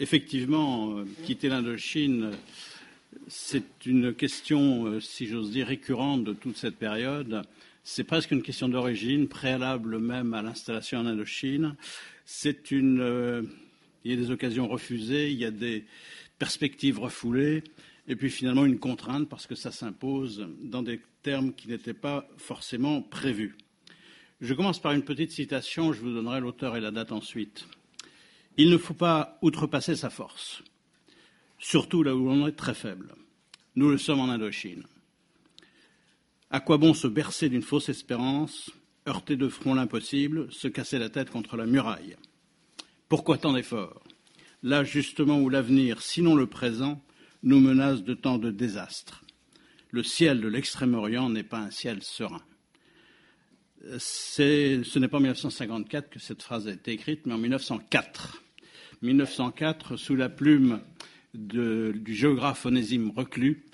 effectivement, quitter l'Indochine, c'est une question, si j'ose dire, récurrente de toute cette période. C'est presque une question d'origine, préalable même à l'installation en Indochine. C'est une, il y a des occasions refusées, il y a des perspectives refoulées, et puis finalement une contrainte parce que ça s'impose dans des termes qui n'étaient pas forcément prévus. Je commence par une petite citation, je vous donnerai l'auteur et la date ensuite. Il ne faut pas outrepasser sa force, surtout là où l'on est très faible. Nous le sommes en Indochine. À quoi bon se bercer d'une fausse espérance, heurter de front l'impossible, se casser la tête contre la muraille? Pourquoi tant d'efforts? Là justement où l'avenir, sinon le présent, nous menace de tant de désastres. Le ciel de l'Extrême-Orient n'est pas un ciel serein. Ce n'est pas en 1954 que cette phrase a été écrite, mais en 1904. 1904, sous la plume du géographe Onésime Reclus,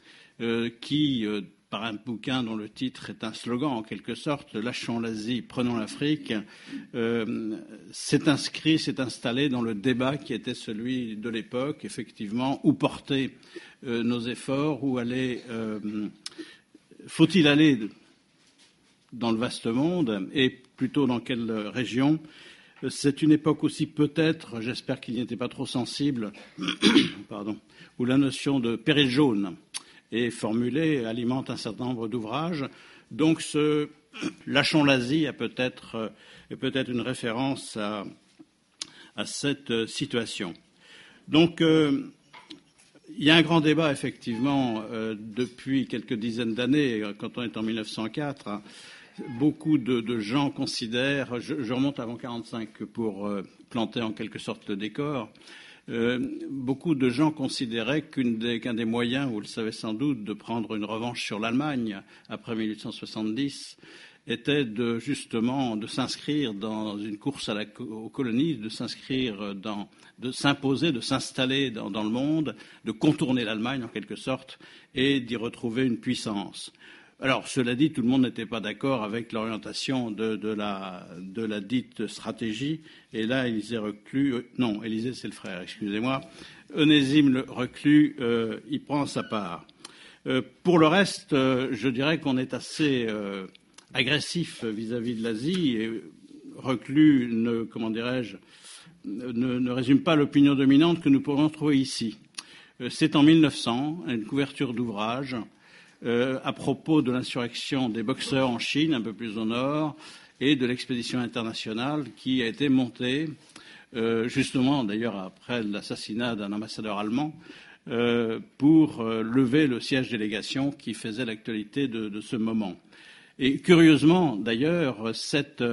euh, qui, euh, par un bouquin dont le titre est un slogan en quelque sorte, Lâchons l'Asie, prenons l'Afrique, euh, s'est inscrit, s'est installé dans le débat qui était celui de l'époque, effectivement, où porter nos efforts, où aller, faut-il aller dans le vaste monde et plutôt dans quelle région c'est une époque aussi peut-être, j'espère qu'il n'y était pas trop sensible, pardon, où la notion de péril jaune est formulée alimente un certain nombre d'ouvrages. Donc ce Lâchons l'Asie peut-être est peut-être une référence à, cette situation. Donc euh, il y a un grand débat effectivement euh, depuis quelques dizaines d'années, quand on est en 1904. Beaucoup de, gens considèrent, je, remonte avant 1945 pour euh, planter en quelque sorte le décor, euh, beaucoup de gens considéraient qu'un des, moyens, vous le savez sans doute, de prendre une revanche sur l'Allemagne après 1870 était de justement de s'inscrire dans une course aux colonies, de s'inscrire dans, de s'imposer, de s'installer dans, le monde, de contourner l'Allemagne en quelque sorte et d'y retrouver une puissance. Alors, cela dit, tout le monde n'était pas d'accord avec l'orientation de, la, dite stratégie. Et là, Élisée Reclus, euh, non, Élisée, c'est le frère, excusez-moi. Onésime le Reclus, euh, il prend sa part. Euh, pour le reste, je dirais qu'on est assez agressif vis-à-vis -vis de l'Asie. Et Reclus ne, comment dirais-je, ne, résume pas l'opinion dominante que nous pourrions trouver ici. C'est en 1900, une couverture d'ouvrage euh, à propos de l'insurrection des boxeurs en Chine, un peu plus au nord, et de l'expédition internationale qui a été montée, euh, justement d'ailleurs après l'assassinat d'un ambassadeur allemand, euh, pour lever le siège délégation qui faisait l'actualité de, ce moment. Et curieusement, d'ailleurs, cette,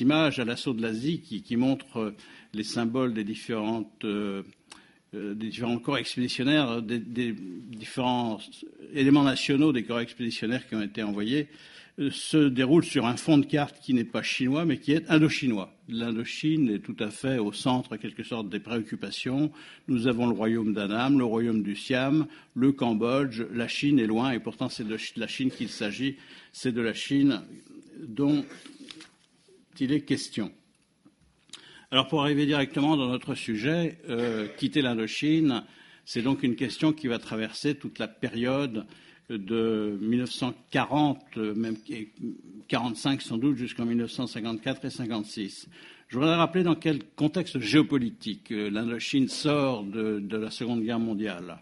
image à l'assaut de l'Asie qui, montre les symboles des différentes euh, euh, des différents corps expéditionnaires, des, des, différents éléments nationaux des corps expéditionnaires qui ont été envoyés, euh, se déroule sur un fond de carte qui n'est pas chinois, mais qui est indochinois. L'Indochine est tout à fait au centre, en quelque sorte, des préoccupations. Nous avons le royaume d'Annam, le royaume du Siam, le Cambodge, la Chine est loin, et pourtant c'est de la Chine qu'il s'agit, c'est de la Chine dont il est question. Alors pour arriver directement dans notre sujet, euh, quitter l'Indochine, c'est donc une question qui va traverser toute la période de 1940, même 45 sans doute, jusqu'en 1954 et 56. Je voudrais rappeler dans quel contexte géopolitique euh, l'Indochine sort de, la Seconde Guerre mondiale,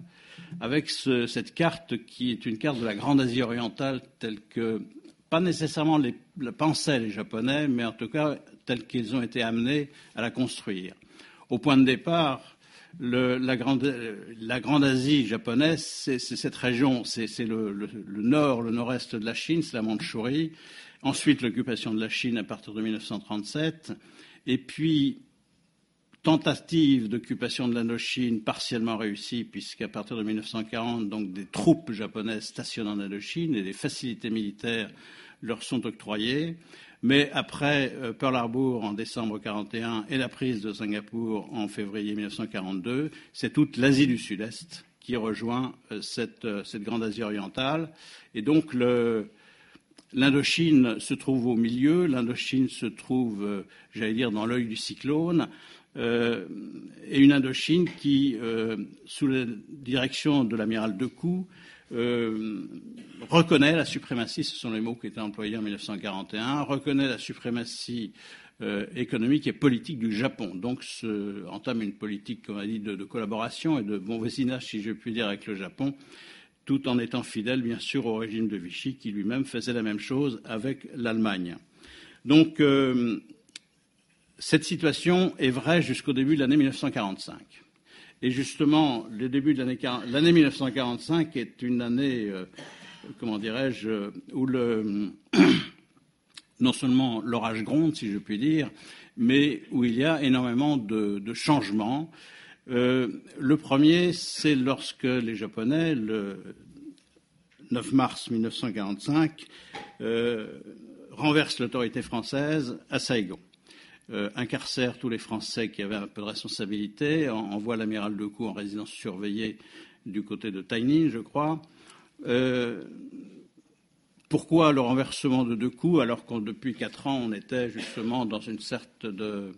avec ce, cette carte qui est une carte de la Grande Asie orientale telle que pas nécessairement le pensaient les Japonais, mais en tout cas tels qu'ils ont été amenés à la construire. Au point de départ, la, grande, Asie japonaise, c'est cette région, c'est le, nord, le nord-est de la Chine, c'est la Mandchourie. Ensuite, l'occupation de la Chine à partir de 1937. Et puis, tentative d'occupation de l'Indochine partiellement réussie, puisqu'à partir de 1940, donc des troupes japonaises stationnent en Indochine et des facilités militaires leur sont octroyées. Mais après euh, Pearl Harbor en décembre 1941 et la prise de Singapour en février 1942, c'est toute l'Asie du Sud-Est qui rejoint euh, cette, euh, cette, grande Asie orientale. Et donc l'Indochine se trouve au milieu, l'Indochine se trouve, j'allais dire, dans l'œil du cyclone. et une Indochine qui, sous la direction de l'amiral Decoux, reconnaît la suprématie, ce sont les mots qui étaient employés en 1941, reconnaît la suprématie économique et politique du Japon. Donc entame une politique, comme on a dit, de, de, collaboration et de bon voisinage, si je puis dire, avec le Japon, tout en étant fidèle, bien sûr, au régime de Vichy, qui lui-même faisait la même chose avec l'Allemagne. Donc, euh, cette situation est vraie jusqu'au début de l'année 1945. Et justement, le début de l'année 1945 est une année, euh, comment dirais-je, où le, non seulement l'orage gronde, si je puis dire, mais où il y a énormément de, de changements. Euh, le premier, c'est lorsque les Japonais, le 9 mars 1945, euh, renversent l'autorité française à Saigon. Euh, incarcèrent tous les Français qui avaient un peu de responsabilité, envoient l'amiral de Decoux en résidence surveillée du côté de Taining, je crois. Euh, pourquoi le renversement de Decoux alors que depuis quatre ans on était justement dans une sorte de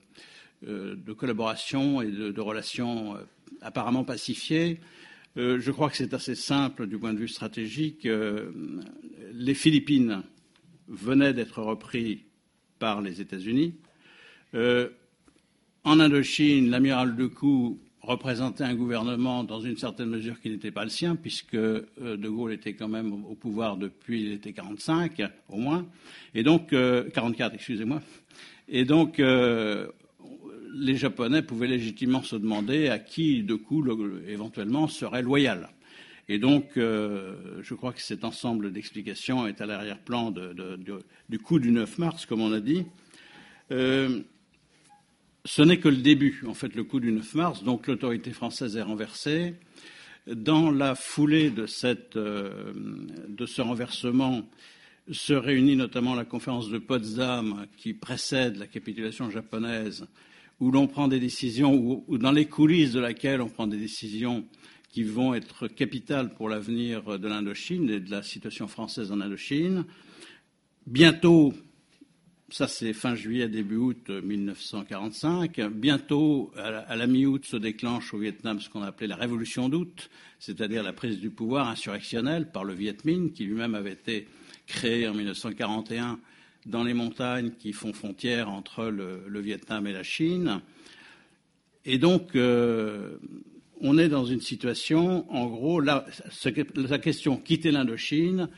euh, collaboration et de, relations apparemment pacifiées? Je crois que c'est assez simple du point de vue stratégique. les Philippines venaient d'être repris par les États-Unis. En Indochine, l'amiral Decoux représentait un gouvernement dans une certaine mesure qui n'était pas le sien, puisque De Gaulle était quand même au pouvoir depuis l'été 45, au moins, et donc euh, 44, excusez-moi. Et donc, euh, les Japonais pouvaient légitimement se demander à qui, de coup, le, éventuellement, serait loyal. Et donc, euh, je crois que cet ensemble d'explications est à l'arrière-plan de, de, de, du coup du 9 mars, comme on a dit. Euh, ce n'est que le début, en fait, le coup du 9 mars. Donc, l'autorité française est renversée. Dans la foulée euh, de ce renversement, se réunit notamment la conférence de Potsdam qui précède la capitulation japonaise où l'on prend des décisions, ou, dans les coulisses de laquelle on prend des décisions qui vont être capitales pour l'avenir de l'Indochine et de la situation française en Indochine. Bientôt, ça c'est fin juillet, début août 1945, bientôt, à la, mi-août, se déclenche au Vietnam ce qu'on appelait la révolution d'août, c'est-à-dire la prise du pouvoir insurrectionnel par le Viet Minh, qui lui-même avait été créé en 1941 dans les montagnes qui font frontière entre le, Vietnam et la Chine. Et donc, euh, on est dans une situation, en gros, la question quitter l'Indochine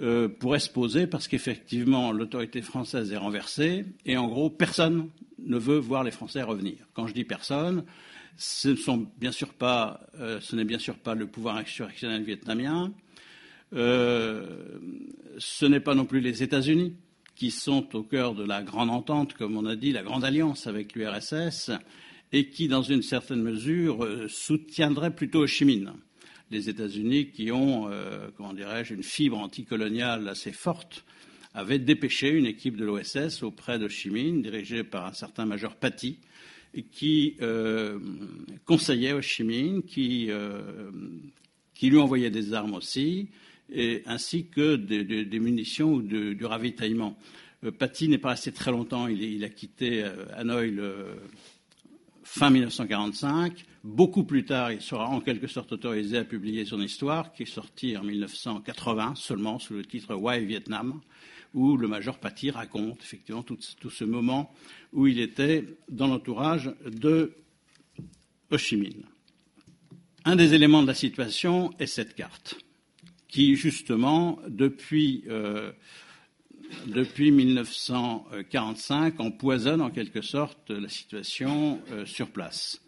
euh, pourrait se poser parce qu'effectivement, l'autorité française est renversée et en gros, personne ne veut voir les Français revenir. Quand je dis personne, ce, sont bien euh, n'est bien sûr pas le pouvoir insurrectionnel vietnamien, euh, ce n'est pas non plus les États-Unis qui sont au cœur de la grande entente, comme on a dit, la grande alliance avec l'URSS, et qui, dans une certaine mesure, euh, soutiendraient plutôt Ho Chi Minh. Les États-Unis, qui ont, euh, comment dirais-je, une fibre anticoloniale assez forte, avaient dépêché une équipe de l'OSS auprès de Ho Chi Minh, dirigée par un certain major Paty, qui euh, conseillait Ho Chi Minh, qui, euh, qui lui envoyait des armes aussi, ainsi que des, munitions ou du ravitaillement. Paty n'est pas resté très longtemps, il, a quitté Hanoï fin 1945. Beaucoup plus tard, il sera en quelque sorte autorisé à publier son histoire, qui est sortie en 1980 seulement sous le titre Why Vietnam, où le major Paty raconte effectivement tout, ce moment où il était dans l'entourage de Ho Chi Minh. Un des éléments de la situation est cette carte qui, justement, depuis, euh, depuis 1945, empoisonne en quelque sorte la situation euh, sur place.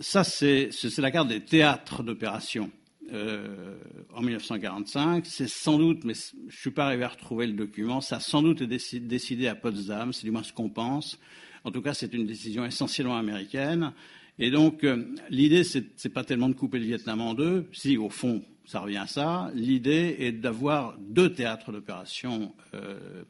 Ça, c'est la carte des théâtres d'opération euh, en 1945. C'est sans doute, mais je ne suis pas arrivé à retrouver le document, ça sans doute été décidé à Potsdam, c'est du moins ce qu'on pense. En tout cas, c'est une décision essentiellement américaine. Et donc, euh, l'idée, ce n'est pas tellement de couper le Vietnam en deux, si au fond, ça revient à ça. L'idée est d'avoir deux théâtres d'opération euh,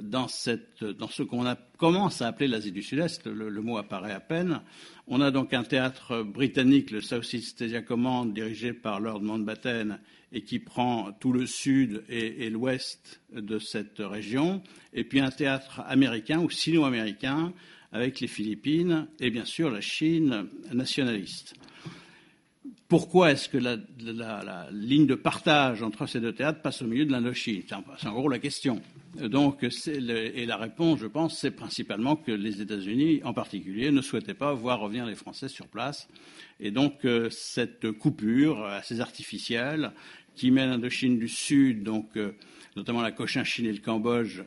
dans, ce qu'on commence à appeler l'Asie du Sud-Est. Le, mot apparaît à peine. On a donc un théâtre britannique, le South East Asia Command, dirigé par Lord Mountbatten et qui prend tout le sud et, l'ouest de cette région. Et puis un théâtre américain ou sino-américain avec les Philippines et bien sûr la Chine nationaliste. Pourquoi est-ce que la, la, ligne de partage entre ces deux théâtres passe au milieu de l'Indochine? C'est en gros la question. Donc, le, et la réponse, je pense, c'est principalement que les États-Unis, en particulier, ne souhaitaient pas voir revenir les Français sur place. Et donc, euh, cette coupure assez artificielle qui met l'Indochine du Sud, donc euh, notamment la Cochinchine et le Cambodge,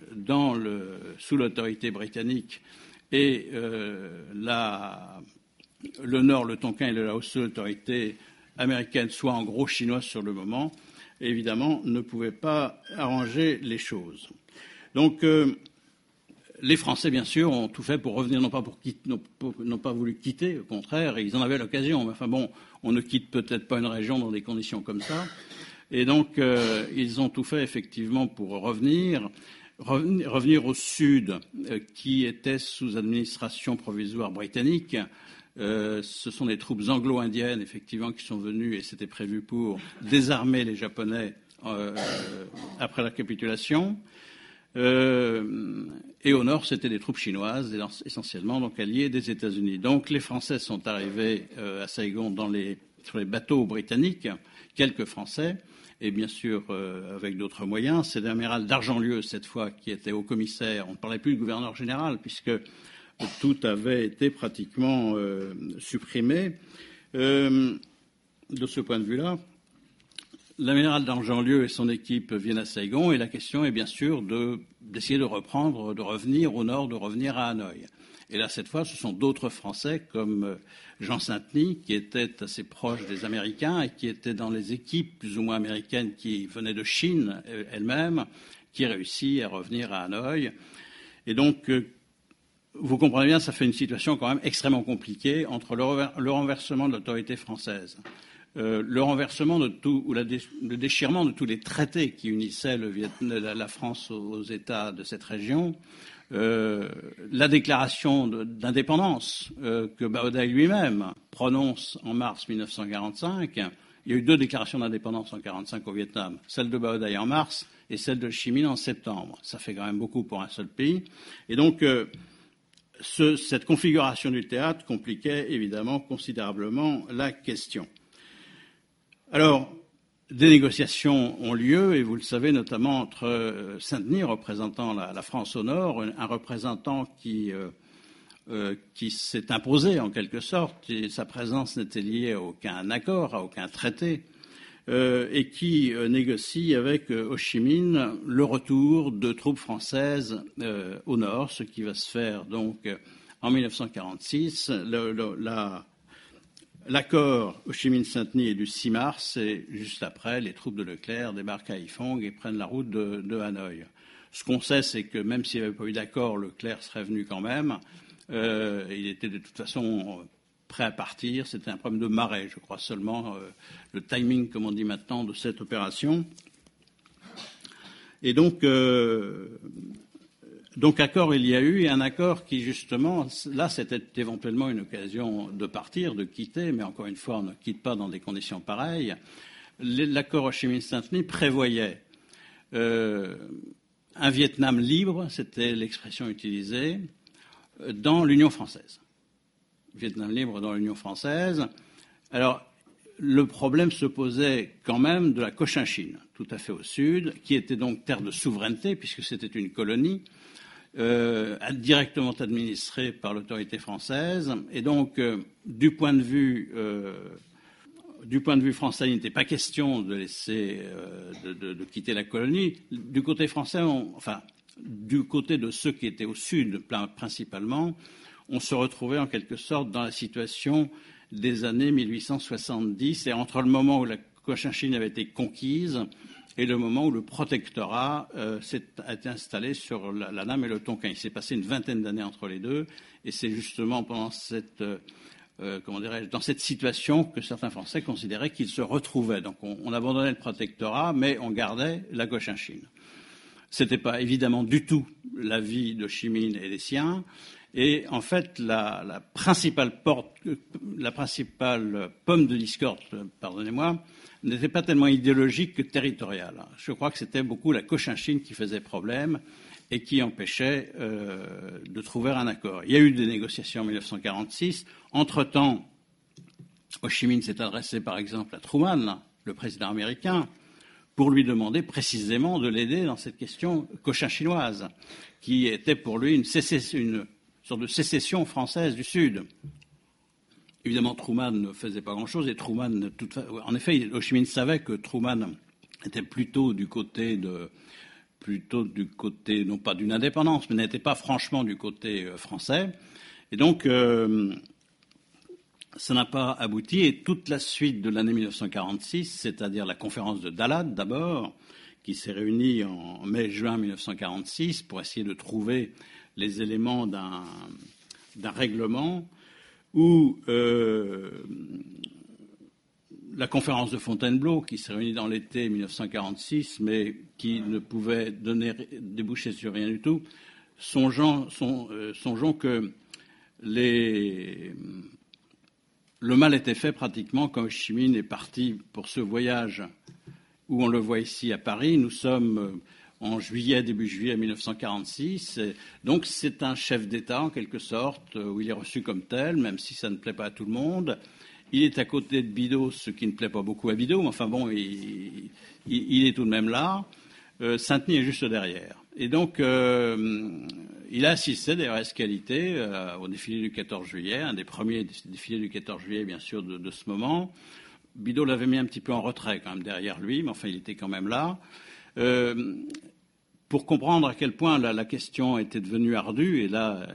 sous l'autorité britannique, et euh, le Nord, le Tonkin et le Laos sous l'autorité américaine, soit en gros chinoise sur le moment, évidemment, ne pouvait pas arranger les choses. Donc, euh, les Français, bien sûr, ont tout fait pour revenir, non pas, pour quitter, pas voulu quitter, au contraire, et ils en avaient l'occasion. Enfin bon, on ne quitte peut-être pas une région dans des conditions comme ça. Et donc, euh, ils ont tout fait effectivement pour revenir, revenir, au sud, euh, qui était sous administration provisoire britannique, ce sont des troupes anglo-indiennes, effectivement, qui sont venues, et c'était prévu pour désarmer les Japonais après la capitulation. Euh, et au nord, c'était des troupes chinoises, essentiellement donc alliées des États-Unis. Donc les Français sont arrivés euh, à Saigon dans les, sur les bateaux britanniques, quelques Français, et bien sûr euh, avec d'autres moyens. C'est l'amiral d'Argentlieu, cette fois, qui était haut commissaire. On ne parlait plus du gouverneur général, puisque tout avait été pratiquement supprimé. De ce point de vue-là, l'amiral d'Argentlieu et son équipe viennent à Saigon et la question est bien sûr d'essayer de, de, reprendre, de revenir au nord, de revenir à Hanoï. Et là, cette fois, ce sont d'autres Français comme euh, Jean Saint-Denis, qui était assez proche des Américains et qui était dans les équipes plus ou moins américaines qui venaient de Chine elles-mêmes, qui réussit à revenir à Hanoï. Et donc, vous comprenez bien, ça fait une situation quand même extrêmement compliquée entre le, renversement de l'autorité française, euh, le renversement ou le déchirement de tous les traités qui unissaient la, France aux, États de cette région, euh, la déclaration d'indépendance euh, que Baodaï lui-même prononce en mars 1945. Il y a eu deux déclarations d'indépendance en 1945 au Vietnam, celle de Baodaï en mars et celle de Chi en septembre. Ça fait quand même beaucoup pour un seul pays. Et donc, ce, cette configuration du théâtre compliquait évidemment considérablement la question. Alors, des négociations ont lieu, et vous le savez, notamment entre euh, Saint-Denis, représentant la, France au nord, un représentant qui, euh, euh, qui s'est imposé en quelque sorte, et sa présence n'était liée à aucun accord, à aucun traité, et qui négocie avec Ho Chi Minh le retour de troupes françaises au nord, ce qui va se faire donc en 1946. Le, le, la, L'accord Ho Chi Minh-Saint-Denis est du 6 mars et juste après, les troupes de Leclerc débarquent à Haiphong et prennent la route de, Hanoï. Ce qu'on sait, c'est que même s'il n'y avait pas eu d'accord, Leclerc serait venu quand même. Euh, il était de toute façon prêt à partir. C'était un problème de marée, je crois seulement, euh, le timing, comme on dit maintenant, de cette opération. Et donc, euh, donc accord il y a eu, un accord qui, justement, là, c'était éventuellement une occasion de partir, de quitter, mais encore une fois, on ne quitte pas dans des conditions pareilles. L'accord Ho Chi Minh-Saint-Denis prévoyait euh, un Vietnam libre, c'était l'expression utilisée, dans l'Union française. Vietnam libre dans l'Union française. Alors, le problème se posait quand même de la Cochinchine, tout à fait au sud, qui était donc terre de souveraineté, puisque c'était une colonie, euh, directement administrée par l'autorité française. Et donc, euh, du point de vue. Euh, du point de vue français, il n'était pas question de laisser, de, quitter la colonie. Du côté français, enfin, du côté de ceux qui étaient au sud, principalement, on se retrouvait en quelque sorte dans la situation des années 1870, et entre le moment où la Cochinchine avait été conquise et le moment où le protectorat euh, s'est installé sur la, la Nam et le Tonkin. Il s'est passé une vingtaine d'années entre les deux, et c'est justement pendant cette, euh, comment dirais-je, dans cette situation que certains Français considéraient qu'ils se retrouvaient. Donc on, on, abandonnait le protectorat, mais on gardait la Cochinchine. Ce n'était pas évidemment du tout l'avis de Chimine et des siens, et en fait, la, principale porte, la principale pomme de discorde, pardonnez-moi, n'était pas tellement idéologique que territoriale. Je crois que c'était beaucoup la Cochinchine qui faisait problème et qui empêchait euh, de trouver un accord. Il y a eu des négociations en 1946. Entre-temps, Ho Chi Minh s'est adressé par exemple à Truman, le président américain, pour lui demander précisément de l'aider dans cette question cochin-chinoise, qui était pour lui une, une, sorte de sécession française du Sud. Évidemment, Truman ne faisait pas grand-chose et Truman, en effet, Ho Chi Minh savait que Truman était plutôt du côté de, plutôt du côté, non pas d'une indépendance, mais n'était pas franchement du côté euh, français. Et donc, euh, ça n'a pas abouti. Et toute la suite de l'année 1946, c'est-à-dire la conférence de Dalad d'abord, qui s'est réunie en mai-juin 1946 pour essayer de trouver les éléments d'un règlement où euh, la conférence de Fontainebleau, qui s'est réunie dans l'été 1946, mais qui ne pouvait déboucher sur rien du tout, songeons, euh, que le mal était fait pratiquement quand Chimine est parti pour ce voyage où on le voit ici à Paris. Nous sommes euh, en juillet, début juillet 1946. donc c'est un chef d'État en quelque sorte, où il est reçu comme tel, même si ça ne plaît pas à tout le monde. Il est à côté de Bidault, ce qui ne plaît pas beaucoup à Bidault, mais enfin bon, il, est tout de même là. Euh, Saint-Denis est juste derrière. Et donc, euh, il a assisté d'ailleurs à qualité euh, au défilé du 14 juillet, un des premiers défilés du 14 juillet, bien sûr, de, ce moment. Bidault l'avait mis un petit peu en retrait quand même derrière lui, mais enfin, il était quand même là. Pour comprendre à quel point la, question était devenue ardue, et là,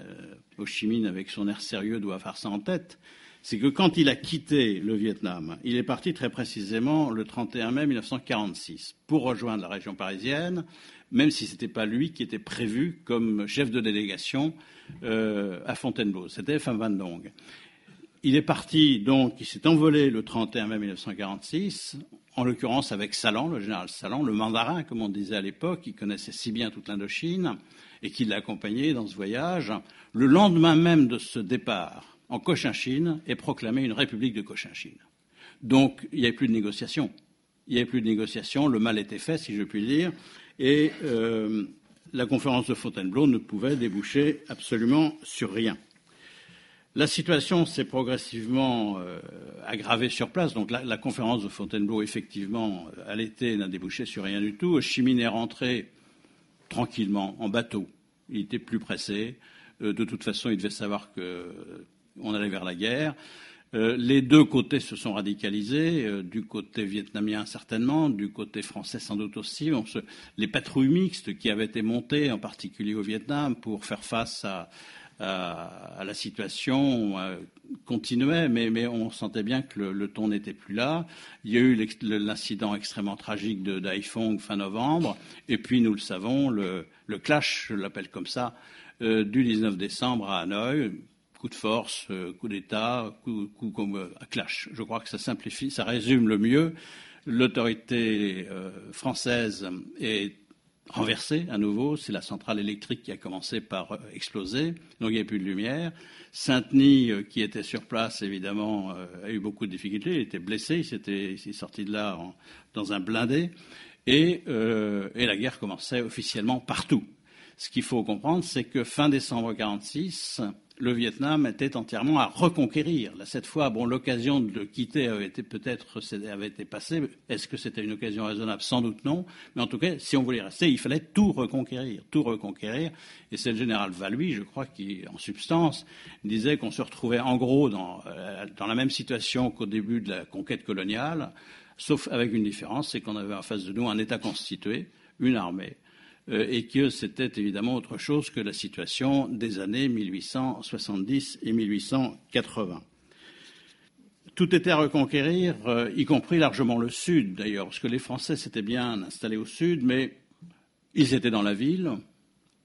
Ho Chi Minh, avec son air sérieux, doit faire ça en tête, c'est que quand il a quitté le Vietnam, il est parti très précisément le 31 mai 1946 pour rejoindre la région parisienne, même si ce n'était pas lui qui était prévu comme chef de délégation euh, à Fontainebleau. C'était Pham Van Dong. Il est parti donc, il s'est envolé le 31 mai 1946, en l'occurrence avec Salan, le général Salan, le mandarin, comme on disait à l'époque, qui connaissait si bien toute l'Indochine et qui l'a accompagné dans ce voyage. Le lendemain même de ce départ, en Cochinchine et proclamer une république de Cochinchine. Donc, il n'y avait plus de négociations. Il n'y avait plus de négociations, le mal était fait, si je puis dire, et euh, la conférence de Fontainebleau ne pouvait déboucher absolument sur rien. La situation s'est progressivement euh, aggravée sur place. Donc la, conférence de Fontainebleau, effectivement, à l'été, n'a débouché sur rien du tout. Chimine est rentré tranquillement en bateau. Il était plus pressé. Euh, de toute façon, il devait savoir que on allait vers la guerre. Euh, les deux côtés se sont radicalisés, euh, du côté vietnamien certainement, du côté français sans doute aussi. les patrouilles mixtes qui avaient été montées, en particulier au Vietnam, pour faire face à, la situation euh, continuaient, mais, on sentait bien que le, ton n'était plus là. Il y a eu l'incident extrêmement tragique de Daifong fin novembre, et puis nous le savons, le, clash, je l'appelle comme ça, du 19 décembre à Hanoï, coup de force, euh, coup d'État, coup, comme euh, clash. Je crois que ça simplifie, ça résume le mieux. L'autorité euh, française est renversée à nouveau. C'est la centrale électrique qui a commencé par exploser, donc il n'y a plus de lumière. Saint-Denis, qui était sur place, évidemment, a eu beaucoup de difficultés. Il était blessé, il, est sorti de là dans un blindé. Et, et la guerre commençait officiellement partout. Ce qu'il faut comprendre, c'est que fin décembre 1946, le Vietnam était entièrement à reconquérir. cette fois, bon, l'occasion de quitter avait été peut-être avait été passée. Est-ce que c'était une occasion raisonnable? Sans doute non. Mais en tout cas, si on voulait rester, il fallait tout reconquérir, tout reconquérir. Et c'est le général Valui, je crois, qui, en substance, disait qu'on se retrouvait en gros dans, euh, dans la même situation qu'au début de la conquête coloniale, sauf avec une différence, c'est qu'on avait en face de nous un État constitué, une armée, et que c'était évidemment autre chose que la situation des années 1870 et 1880. Tout était à reconquérir, euh, y compris largement le sud d'ailleurs, parce que les Français s'étaient bien installés au sud, mais ils étaient dans la ville,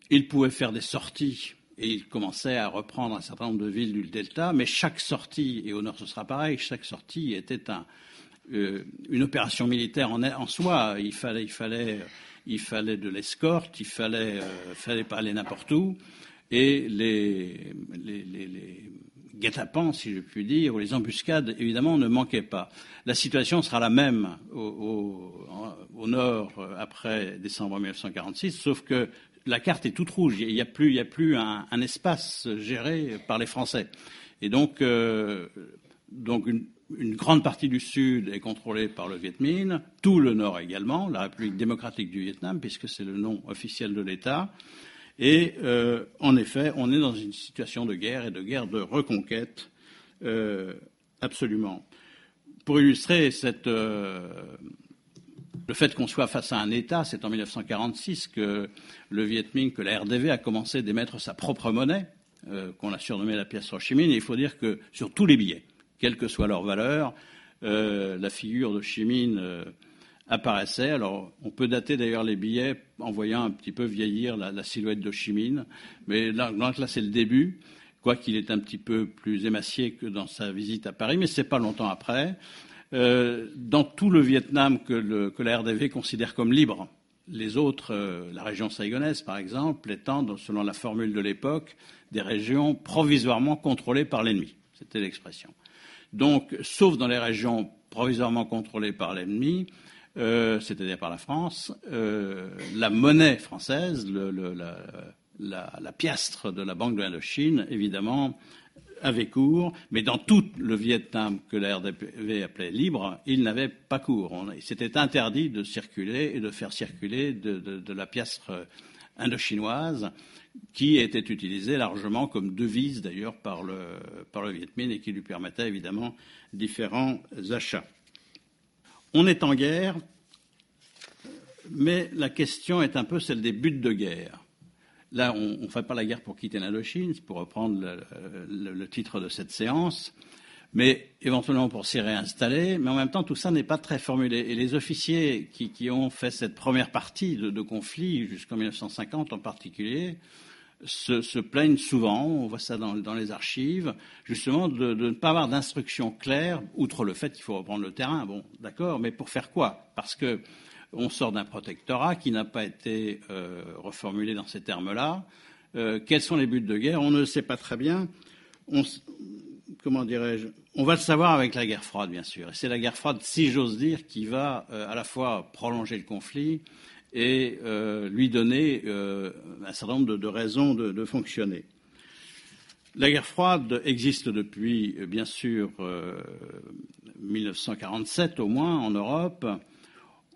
ils pouvaient faire des sorties et ils commençaient à reprendre un certain nombre de villes du delta, mais chaque sortie, et au nord ce sera pareil, chaque sortie était euh, une opération militaire en, soi. Il fallait il fallait de l'escorte, il fallait, euh, fallait pas aller n'importe où, et les, les, les, les guet-apens, si je puis dire, ou les embuscades, évidemment, ne manquaient pas. La situation sera la même au, nord euh, après décembre 1946, sauf que la carte est toute rouge. Il n'y a plus un, espace géré par les Français. Et donc, euh, donc une, une, grande partie du Sud est contrôlée par le Viet Minh, tout le Nord également, la République démocratique du Vietnam, puisque c'est le nom officiel de l'État. Et euh, en effet, on est dans une situation de guerre et de guerre de reconquête, euh, absolument. Pour illustrer euh, le fait qu'on soit face à un État, c'est en 1946 que le Viet Minh, que la RDV a commencé d'émettre sa propre monnaie, qu'on a surnommée la pièce Ho Chi. Et il faut dire que sur tous les billets, quelle que soit leur valeur, euh, la figure de Ho Chi Minh euh, apparaissait. Alors, on peut dater d'ailleurs les billets en voyant un petit peu vieillir la, silhouette de Ho Chi Minh. Mais là, c'est le début quoiqu'il est un petit peu plus émacié que dans sa visite à Paris, mais ce n'est pas longtemps après. Euh, dans tout le Vietnam que, que, la RDV considère comme libre, les autres, la région saïgonaise par exemple, étant, selon la formule de l'époque, des régions provisoirement contrôlées par l'ennemi. C'était l'expression. Donc, sauf dans les régions provisoirement contrôlées par l'ennemi, euh, c'est-à-dire par la France, euh, la monnaie française, la, piastre de la Banque de l'Indochine, évidemment, avait cours, mais dans tout le Vietnam que la RDV appelait libre, il n'avait pas cours. C'était interdit de circuler et de faire circuler de la piastre indochinoise, qui était utilisée largement comme devise d'ailleurs par le, par le Viet Minh et qui lui permettait évidemment différents achats. On est en guerre, mais la question est un peu celle des buts de guerre. Là, on ne fait pas la guerre pour quitter l'Indochine, pour reprendre le, titre de cette séance, mais éventuellement pour s'y réinstaller. Mais en même temps, tout ça n'est pas très formulé. Et les officiers qui, ont fait cette première partie de, conflit, jusqu'en 1950 en particulier, se, plaignent souvent, on voit ça dans, les archives, justement de, ne pas avoir d'instructions claires, outre le fait qu'il faut reprendre le terrain. Bon, d'accord, mais pour faire quoi? Parce que on sort d'un protectorat qui n'a pas été euh, reformulé dans ces termes-là. Euh, quels sont les buts de guerre? On ne sait pas très bien. Comment dirais-je? On va le savoir avec la guerre froide, bien sûr. C'est la guerre froide, si j'ose dire, qui va euh, à la fois prolonger le conflit et euh, lui donner euh, un certain nombre de, raisons de, de, fonctionner. La guerre froide existe depuis, bien sûr, 1947 au moins en Europe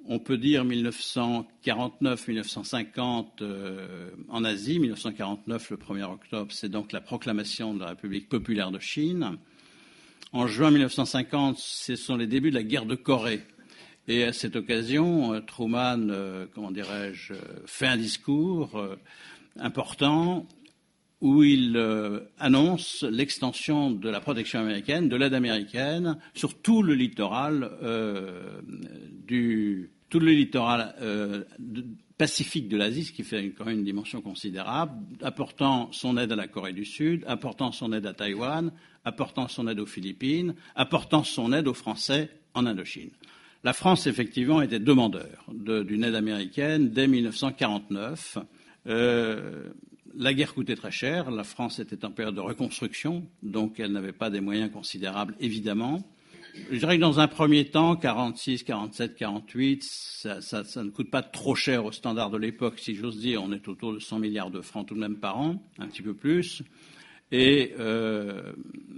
on peut dire 1949-1950 euh, en Asie. 1949, le 1er octobre, c'est donc la proclamation de la République populaire de Chine. En juin 1950, ce sont les débuts de la guerre de Corée. Et à cette occasion, euh, Truman, euh, comment dirais-je, fait un discours euh, important où il euh, annonce l'extension de la protection américaine, de l'aide américaine, sur tout le littoral euh, du, tout le littoral euh, pacifique de l'Asie, ce qui fait quand même une dimension considérable, apportant son aide à la Corée du Sud, apportant son aide à Taïwan, apportant son aide aux Philippines, apportant son aide aux Français en Indochine. La France, effectivement, était demandeur d'une aide américaine dès 1949. Euh, la guerre coûtait très cher, la France était en période de reconstruction, donc elle n'avait pas des moyens considérables, évidemment. Je dirais que dans un premier temps, 46, 47, 48, ça, ne coûte pas trop cher au standard de l'époque, si j'ose dire. On est autour de 100 milliards de francs tout de même par an, un petit peu plus. Euh,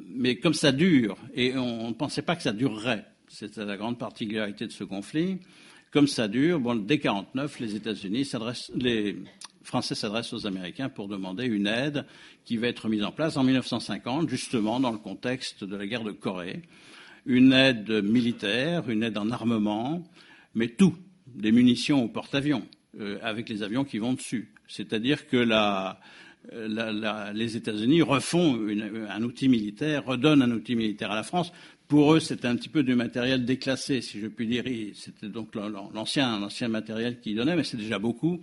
mais comme ça dure, et on ne pensait pas que ça durerait, c'était la grande particularité de ce conflit, comme ça dure, bon, dès 49, les États-Unis les Français s'adressent aux Américains pour demander une aide qui va être mise en place en 1950, justement dans le contexte de la guerre de Corée une aide militaire, une aide en armement, mais tout, des munitions au porte-avions, euh, avec les avions qui vont dessus. C'est-à-dire que la, les États-Unis refont un outil militaire, redonnent un outil militaire à la France. Pour eux, c'était un petit peu du matériel déclassé, si je puis dire. C'était donc l'ancien, l'ancien matériel qu'ils donnaient, mais c'est déjà beaucoup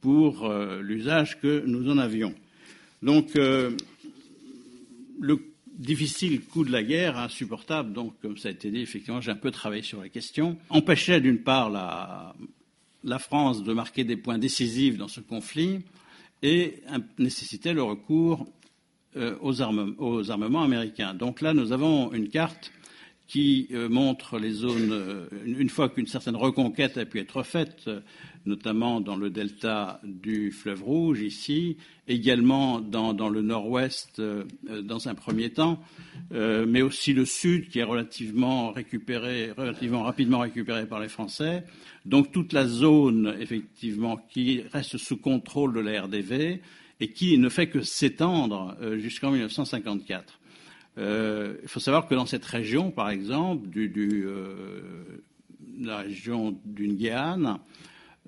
pour euh, l'usage que nous en avions. Donc, euh, le difficile coût de la guerre, insupportable, donc comme ça a été dit, effectivement, j'ai un peu travaillé sur la question, empêchait d'une part la, France de marquer des points décisifs dans ce conflit et nécessitait le recours euh, aux, arme, aux armements américains. Donc là, nous avons une carte qui euh, montre les zones, euh, une fois qu'une certaine reconquête a pu être faite, notamment dans le delta du fleuve Rouge ici, également dans, le nord-ouest euh, dans un premier temps, euh, mais aussi le sud qui est relativement récupéré, relativement rapidement récupéré par les Français. Donc toute la zone effectivement qui reste sous contrôle de la RDV et qui ne fait que s'étendre euh, jusqu'en 1954. Euh, il faut savoir que dans cette région, par exemple, du, euh, la région du Nguyen,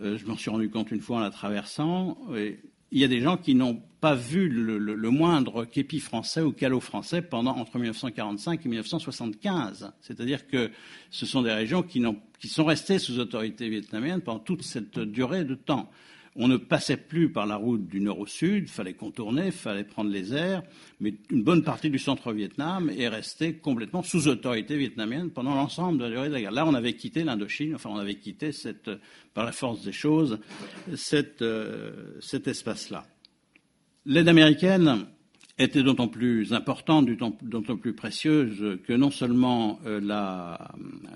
euh, je m'en suis rendu compte une fois en la traversant, il y a des gens qui n'ont pas vu le, moindre képi français ou calot français pendant entre 1945 et 1975. C'est-à-dire que ce sont des régions qui sont restées sous autorité vietnamienne pendant toute cette durée de temps. On ne passait plus par la route du nord au sud, fallait contourner, fallait prendre les airs, mais une bonne partie du centre-Vietnam est restée complètement sous autorité vietnamienne pendant l'ensemble de la durée de la guerre. Là, on avait quitté l'Indochine, enfin, on avait quitté cette, par la force des choses euh, cet espace-là. L'aide américaine était d'autant plus importante, d'autant plus précieuse que non seulement euh,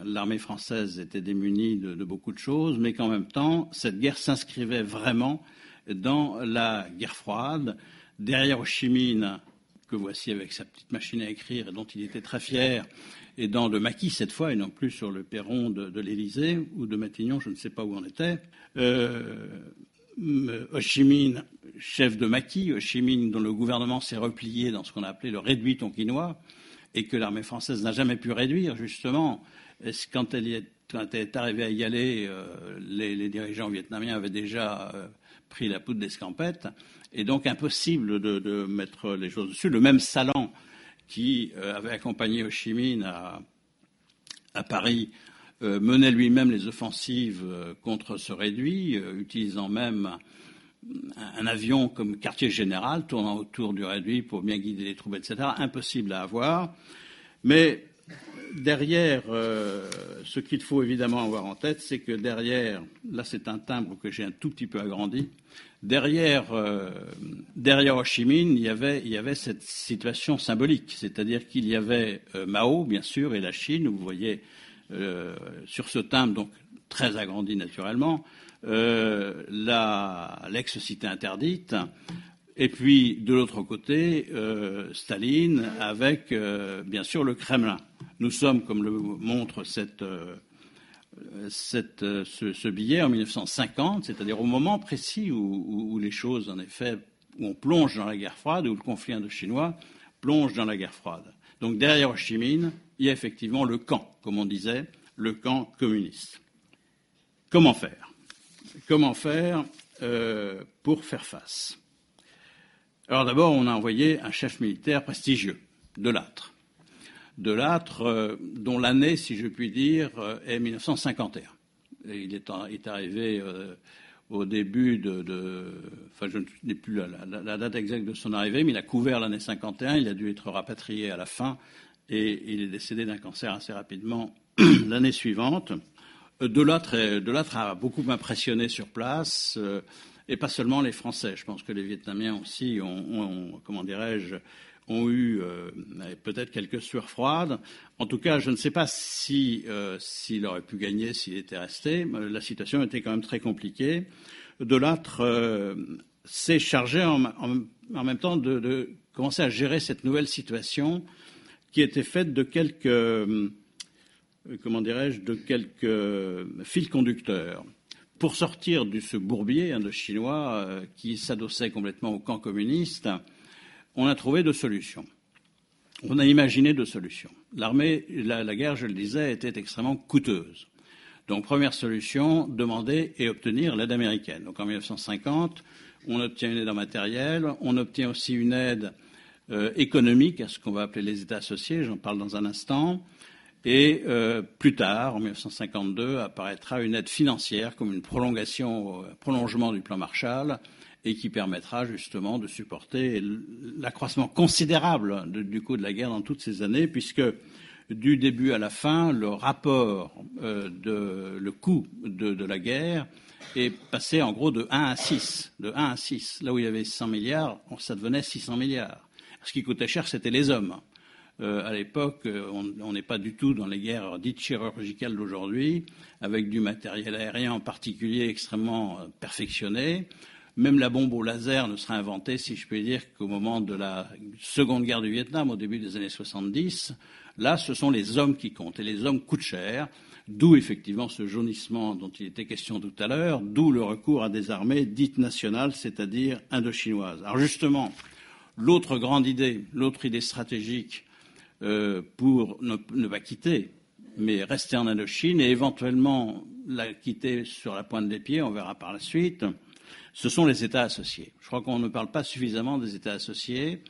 l'armée française était démunie de, beaucoup de choses, mais qu'en même temps, cette guerre s'inscrivait vraiment dans la guerre froide. Derrière Ho Chi que voici avec sa petite machine à écrire et dont il était très fier, et dans le maquis cette fois, et non plus sur le perron de, de l'Élysée ou de Matignon, je ne sais pas où on était, euh, Ho Chi Minh, chef de maquis, Ho Chi Minh dont le gouvernement s'est replié dans ce qu'on a appelé le réduit tonkinois, et que l'armée française n'a jamais pu réduire, justement. Quand elle, est, arrivée à y aller, euh, les, dirigeants vietnamiens avaient déjà euh, pris la poudre d'escampette, et donc impossible de, mettre les choses dessus. Le même Salan qui euh, avait accompagné Ho Chi Minh à, Paris menait lui-même les offensives euh, contre ce réduit, euh, utilisant même un avion comme quartier général, tournant autour du réduit pour bien guider les troupes, etc. Impossible à avoir. Mais derrière, euh, ce qu'il faut évidemment avoir en tête, c'est que derrière, là c'est un timbre que j'ai un tout petit peu agrandi, derrière, euh, derrière Ho Chi Minh, il y, avait, cette situation symbolique, c'est-à-dire qu'il y avait euh, Mao, bien sûr, et la Chine, vous voyez euh, sur ce timbre, donc très agrandi naturellement, euh, l'ex-cité interdite, et puis de l'autre côté, euh, Staline avec euh, bien sûr le Kremlin. Nous sommes, comme le montre cette, euh, ce, billet, en 1950, c'est-à-dire au moment précis où, les choses, en effet, où on plonge dans la guerre froide, où le conflit indo-chinois plonge dans la guerre froide. Donc derrière Ho Chi Minh, il y a effectivement le camp, comme on disait, le camp communiste. Comment faire? Comment faire euh, pour faire face? Alors d'abord, on a envoyé un chef militaire prestigieux, Delattre. Delattre, euh, dont l'année, si je puis dire, euh, est 1951. Et il est, arrivé euh, au début de, Enfin, je n'ai plus la, la, la, date exacte de son arrivée, mais il a couvert l'année 51. Il a dû être rapatrié à la fin et il est décédé d'un cancer assez rapidement l'année suivante. Delattre, Delattre a beaucoup impressionné sur place, euh, et pas seulement les Français. Je pense que les Vietnamiens aussi ont, comment dirais-je, ont eu euh, peut-être quelques sueurs froides. En tout cas, je ne sais pas si euh, s'il aurait pu gagner s'il était resté. La situation était quand même très compliquée. Delattre euh, s'est chargé en, même temps de, de, commencer à gérer cette nouvelle situation qui était faite de quelques comment dirais-je, de quelques fils conducteurs pour sortir de ce bourbier hein, de Chinois euh, qui s'adossait complètement au camp communiste. On a trouvé deux solutions. On a imaginé deux solutions. L'armée, la, guerre, je le disais, était extrêmement coûteuse. Donc, première solution, demander et obtenir l'aide américaine. Donc, en 1950, on obtient une aide en matériel, on obtient aussi une aide euh, économique à ce qu'on va appeler les États associés, j'en parle dans un instant. Et euh, plus tard, en 1952, apparaîtra une aide financière comme une prolongation, euh, prolongement du plan Marshall et qui permettra justement de supporter l'accroissement considérable du coût de la guerre dans toutes ces années, puisque du début à la fin, le rapport, euh, de, le coût de, de, la guerre est passé en gros de 1 à 6. De 1 à 6. Là où il y avait 100 milliards, ça devenait 600 milliards. Ce qui coûtait cher, c'était les hommes. à l'époque, on n'est pas du tout dans les guerres dites chirurgicales d'aujourd'hui, avec du matériel aérien en particulier extrêmement perfectionné. Même la bombe au laser ne sera inventée, si je puis dire, qu'au moment de la Seconde Guerre du Vietnam, au début des années 70. Là, ce sont les hommes qui comptent, et les hommes coûtent cher. D'où effectivement ce jaunissement dont il était question tout à l'heure, d'où le recours à des armées dites nationales, c'est-à-dire indochinoises. Alors justement, l'autre grande idée, l'autre idée stratégique euh, pour ne, ne, pas quitter, mais rester en Indochine et éventuellement la quitter sur la pointe des pieds, on verra par la suite, ce sont les États associés. Je crois qu'on ne parle pas suffisamment des États associés,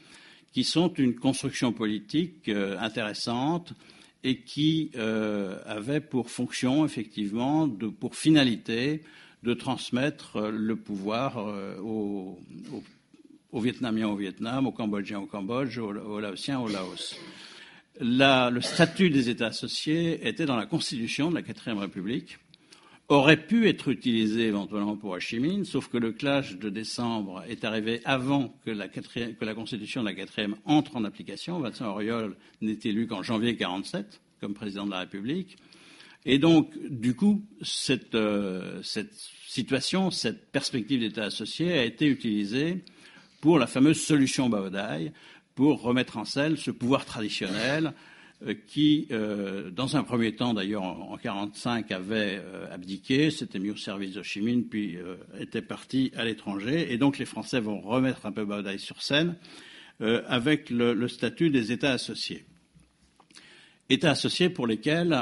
qui sont une construction politique euh, intéressante et qui euh, avaient pour fonction, effectivement, pour finalité, de transmettre euh, le pouvoir aux, aux, Vietnamiens au Vietnam, aux Cambodgiens au Cambodge, aux, aux Laotiens au Laos. La, le statut des États associés était dans la Constitution de la Quatrième République aurait pu être utilisé éventuellement pour Ho Chi Minh, sauf que le clash de décembre est arrivé avant que la, que la constitution de la quatrième entre en application. Vincent Auriol n'est élu qu'en janvier 1947 comme président de la République. Et donc, du coup, cette, euh, cette situation, cette perspective d'État associé a été utilisée pour la fameuse solution Baodai, pour remettre en selle ce pouvoir traditionnel euh, qui, euh, dans un premier temps d'ailleurs en 1945, avait euh, abdiqué, s'était mis au service de Chimine, puis était parti à l'étranger. Et donc les Français vont remettre un peu Baudaï sur scène avec le, le, statut des États associés. États associés pour lesquels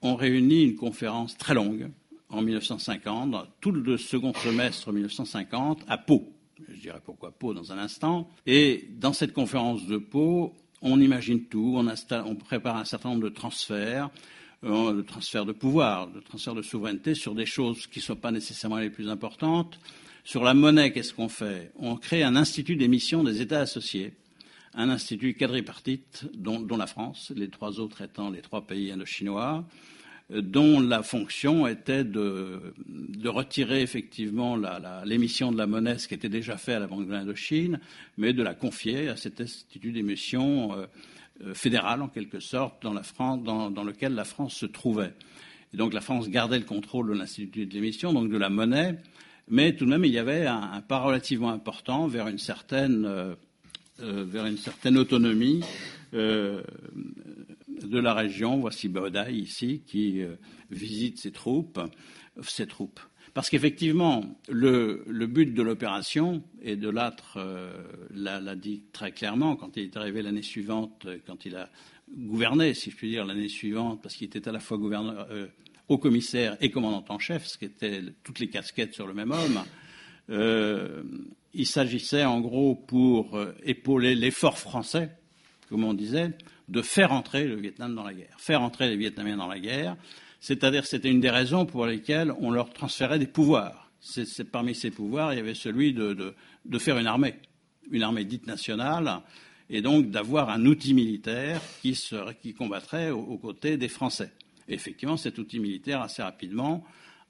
on réunit une conférence très longue en 1950, tout le second semestre 1950, à Pau. Je dirais pourquoi Pau dans un instant. Et dans cette conférence de Pau, on imagine tout, on, prépare un certain nombre de transferts, euh, de transferts de pouvoir, de transferts de souveraineté sur des choses qui ne sont pas nécessairement les plus importantes. Sur la monnaie, qu'est-ce qu'on fait? On crée un institut d'émission des États associés, un institut quadripartite dont, dont, la France, les trois autres étant les trois pays indochinois, dont la fonction était de, retirer effectivement l'émission de la monnaie, ce qui était déjà fait à la Banque de l'Indochine, mais de la confier à cet institut d'émission euh, euh, fédéral, en quelque sorte, dans, lequel la France se trouvait. Et donc la France gardait le contrôle de l'institut d'émission, donc de la monnaie, mais tout de même il y avait un, pas relativement important vers une certaine, euh, autonomie de la région. Voici Baodaï ici qui euh, visite ses troupes, troupes. Parce qu'effectivement, le, but de l'opération, et de l'âtre euh, l'a dit très clairement quand il est arrivé l'année suivante, quand il a gouverné, si je puis dire, l'année suivante, parce qu'il était à la fois gouverneur, euh, haut commissaire et commandant en chef, ce qui était toutes les casquettes sur le même homme. Euh, il s'agissait en gros pour euh, épauler l'effort français, comme on disait, de faire entrer le Vietnam dans la guerre. Faire entrer les Vietnamiens dans la guerre, c'est-à-dire c'était une des raisons pour lesquelles on leur transférait des pouvoirs. Parmi ces pouvoirs, il y avait celui de, faire une armée, une armée dite nationale, et donc d'avoir un outil militaire qui, combattrait aux, côtés des Français. Effectivement, cet outil militaire, assez rapidement,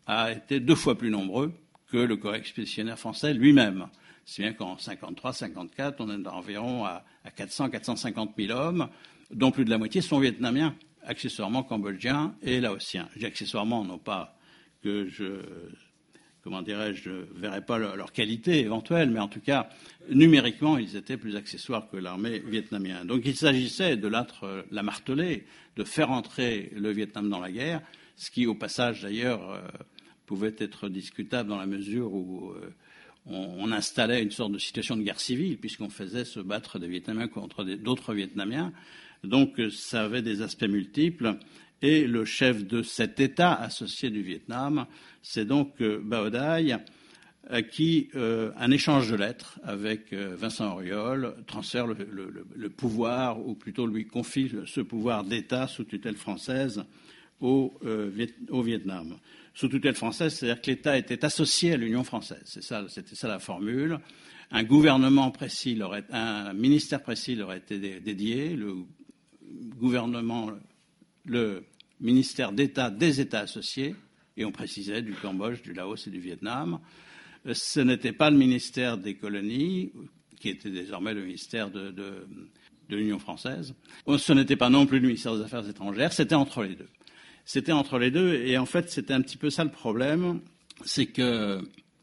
a été deux fois plus nombreux que le corps expéditionnaire français lui-même. Si bien qu'en 53-54, on est environ à, à 400-450 000 hommes, dont plus de la moitié sont vietnamiens, accessoirement cambodgiens et laotiens. Dis accessoirement, non pas que je, comment dirais-je, je ne verrais pas leur, leur, qualité éventuelle, mais en tout cas, numériquement, ils étaient plus accessoires que l'armée vietnamienne. Donc il s'agissait de la marteler, de faire entrer le Vietnam dans la guerre, ce qui, au passage d'ailleurs, euh, pouvait être discutable dans la mesure où euh, on, installait une sorte de situation de guerre civile, puisqu'on faisait se battre des Vietnamiens contre d'autres Vietnamiens. Donc ça avait des aspects multiples. Et le chef de cet État associé du Vietnam, c'est donc euh, Baodai, à qui euh, un échange de lettres avec euh, Vincent Auriol transfère le, pouvoir, ou plutôt lui confie ce pouvoir d'État sous tutelle française euh, au Vietnam. Sous tutelle française, c'est-à-dire que l'État était associé à l'Union française. C'était ça la formule. Un gouvernement précis, un ministère précis leur a été dédié. Le gouvernement, le ministère d'État des États associés, et on précisait du Cambodge, du Laos et du Vietnam. Ce n'était pas le ministère des colonies, qui était désormais le ministère de l'Union française. Ce n'était pas non plus le ministère des Affaires étrangères, c'était entre les deux. C'était entre les deux, et en fait, c'était un petit peu ça le problème, c'est que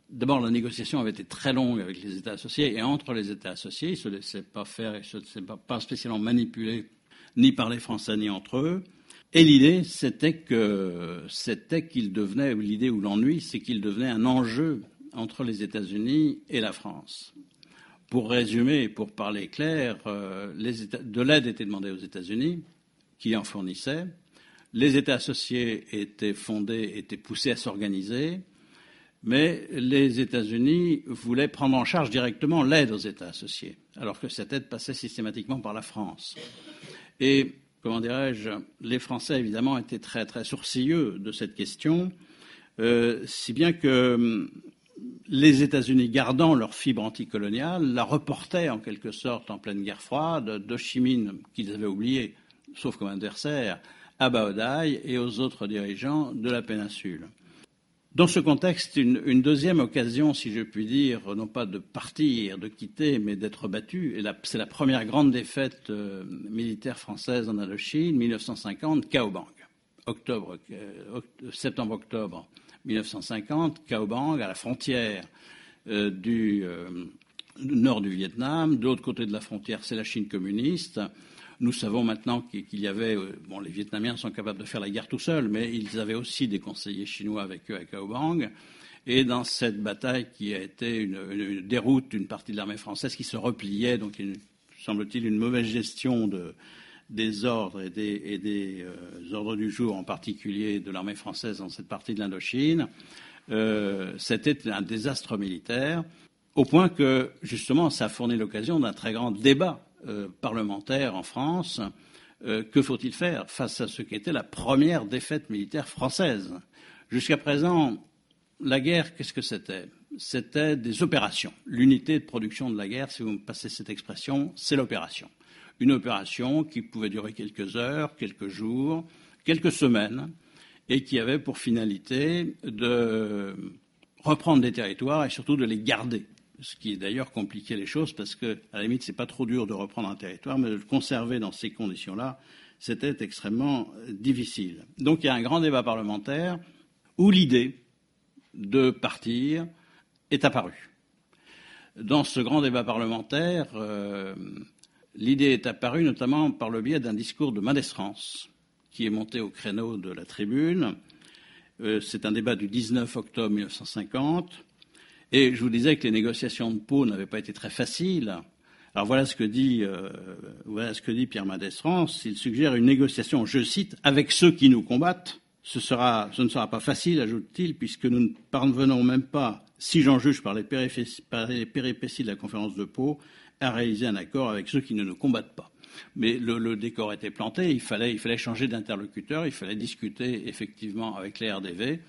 d'abord la négociation avait été très longue avec les États associés, et entre les États associés, ils ne se laissaient pas faire, ils ne se laissaient pas spécialement manipuler ni par les Français ni entre eux. Et l'idée, c'était que c'était qu'il devenait, l'idée ou l'ennui, c'est qu'il devenait un enjeu entre les États-Unis et la France. Pour résumer pour parler clair, euh, de l'aide était demandée aux États-Unis, qui en fournissaient. Les États associés étaient fondés, étaient poussés à s'organiser, mais les États-Unis voulaient prendre en charge directement l'aide aux États associés, alors que cette aide passait systématiquement par la France. Et comment dirais-je, les Français, évidemment, étaient très, très sourcilleux de cette question, euh, si bien que hum, les États-Unis, gardant leur fibre anticoloniale, la reportaient en quelque sorte en pleine guerre froide, de Chimine, qu'ils avaient oublié, sauf comme adversaire, à Baodaï et aux autres dirigeants de la péninsule. Dans ce contexte, une, deuxième occasion, si je puis dire, non pas de partir, de quitter, mais d'être battu, c'est la première grande défaite euh, militaire française en Indochine, 1950, Kaobang. Octobre, euh, septembre-octobre 1950, Kaobang, à la frontière euh, du nord du Vietnam. De l'autre côté de la frontière, c'est la Chine communiste. Nous savons maintenant qu'il y avait, euh, bon, les Vietnamiens sont capables de faire la guerre tout seuls, mais ils avaient aussi des conseillers chinois avec eux à Kaobang. Et dans cette bataille qui a été une, déroute d'une partie de l'armée française qui se repliait, donc semble-t-il une mauvaise gestion des ordres et des, euh, ordres du jour, en particulier de l'armée française dans cette partie de l'Indochine, euh, c'était un désastre militaire, au point que justement ça a fourni l'occasion d'un très grand débat euh, parlementaire en France, euh, que faut-il faire face à ce qui était la première défaite militaire française? Jusqu'à présent, la guerre, qu'est-ce que c'était? C'était des opérations. L'unité de production de la guerre, si vous me passez cette expression, c'est l'opération. Une opération qui pouvait durer quelques heures, quelques jours, quelques semaines, et qui avait pour finalité de reprendre des territoires et surtout de les garder ce qui est d'ailleurs compliqué les choses parce que, à la limite, c'est pas trop dur de reprendre un territoire, mais de le conserver dans ces conditions-là, c'était extrêmement difficile. Donc il y a un grand débat parlementaire où l'idée de partir est apparue. Dans ce grand débat parlementaire, euh, l'idée est apparue notamment par le biais d'un discours de Madestrances, qui est monté au créneau de la tribune. Euh, c'est un débat du 19 octobre 1950 et je vous disais que les négociations de Pau n'avaient pas été très faciles. Alors voilà ce que dit, euh, voilà ce que dit Pierre Mendès-France. Il suggère une négociation, je cite, avec ceux qui nous combattent. Ce, ne sera pas facile, ajoute-t-il, puisque nous ne parvenons même pas, si j'en juge par les, péripéties de la conférence de Pau, à réaliser un accord avec ceux qui ne nous combattent pas. Mais le, le décor était planté, il fallait, il fallait changer d'interlocuteur, il fallait discuter effectivement avec les RDV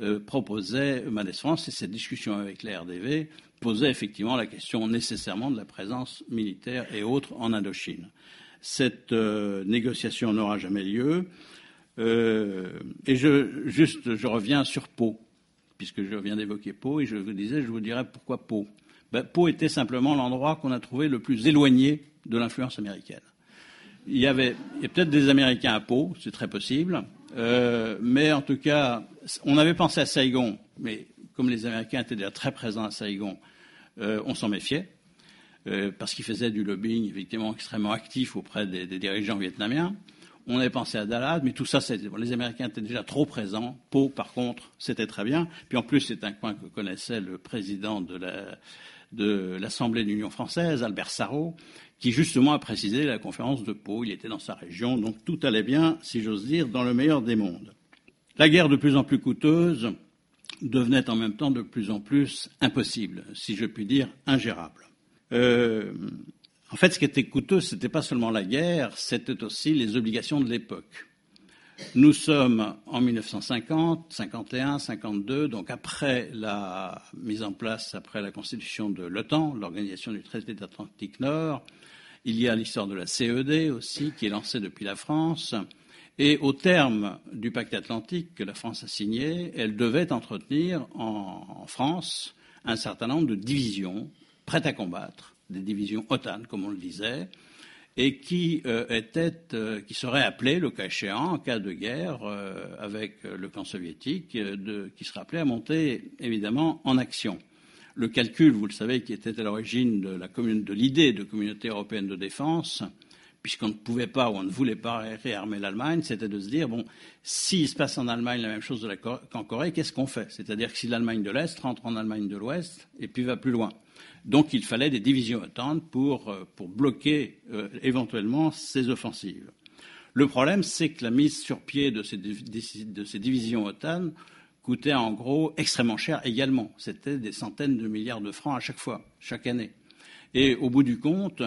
euh, proposait Manès France, et cette discussion avec la RDV posait effectivement la question nécessairement de la présence militaire et autres en Indochine. Cette euh, négociation n'aura jamais lieu. Euh, et je, juste, je reviens sur Pau, puisque je viens d'évoquer Pau, et je vous disais, je vous dirais pourquoi Pau. Ben, Pau était simplement l'endroit qu'on a trouvé le plus éloigné de l'influence américaine. Il y avait, peut-être des Américains à Pau, c'est très possible, mais en tout cas, on avait pensé à Saigon, mais comme les Américains étaient déjà très présents à Saigon, euh, on s'en méfiait, euh, parce qu'ils faisaient du lobbying effectivement extrêmement actif auprès des, dirigeants vietnamiens. On avait pensé à Dallas, mais tout ça, bon, les Américains étaient déjà trop présents. Pau, par contre, c'était très bien. Puis en plus, c'est un coin que connaissait le président de l'Assemblée de l'Union française, Albert Sarrault, qui justement a précisé la conférence de Pau. Il était dans sa région, donc tout allait bien, si j'ose dire, dans le meilleur des mondes. La guerre de plus en plus coûteuse devenait en même temps de plus en plus impossible, si je puis dire ingérable. Euh, en fait, ce qui était coûteux, ce n'était pas seulement la guerre, c'était aussi les obligations de l'époque. Nous sommes en 1950, 51, 52, donc après la mise en place, après la constitution de l'OTAN, l'Organisation du traité d'Atlantique Nord, il y a l'histoire de la CED aussi, qui est lancée depuis la France. Et au terme du pacte atlantique que la France a signé, elle devait entretenir en, France un certain nombre de divisions prêtes à combattre, des divisions OTAN, comme on le disait. et qui, était, qui serait appelé, le cas échéant, en cas de guerre avec le camp soviétique, de, qui serait appelé à monter évidemment en action. Le calcul, vous le savez, qui était à l'origine de l'idée de communauté européenne de défense, puisqu'on ne pouvait pas ou on ne voulait pas réarmer l'Allemagne, c'était de se dire, bon, s'il se passe en Allemagne la même chose qu'en Corée, qu'est-ce qu'on fait? C'est-à-dire que si l'Allemagne de l'Est rentre en Allemagne de l'Ouest et puis va plus loin. Donc il fallait des divisions OTAN pour, euh, pour bloquer euh, éventuellement ces offensives. Le problème, c'est que la mise sur pied de ces, de ces divisions OTAN coûtait en gros extrêmement cher également. C'était des centaines de milliards de francs à chaque fois, chaque année. Et au bout du compte,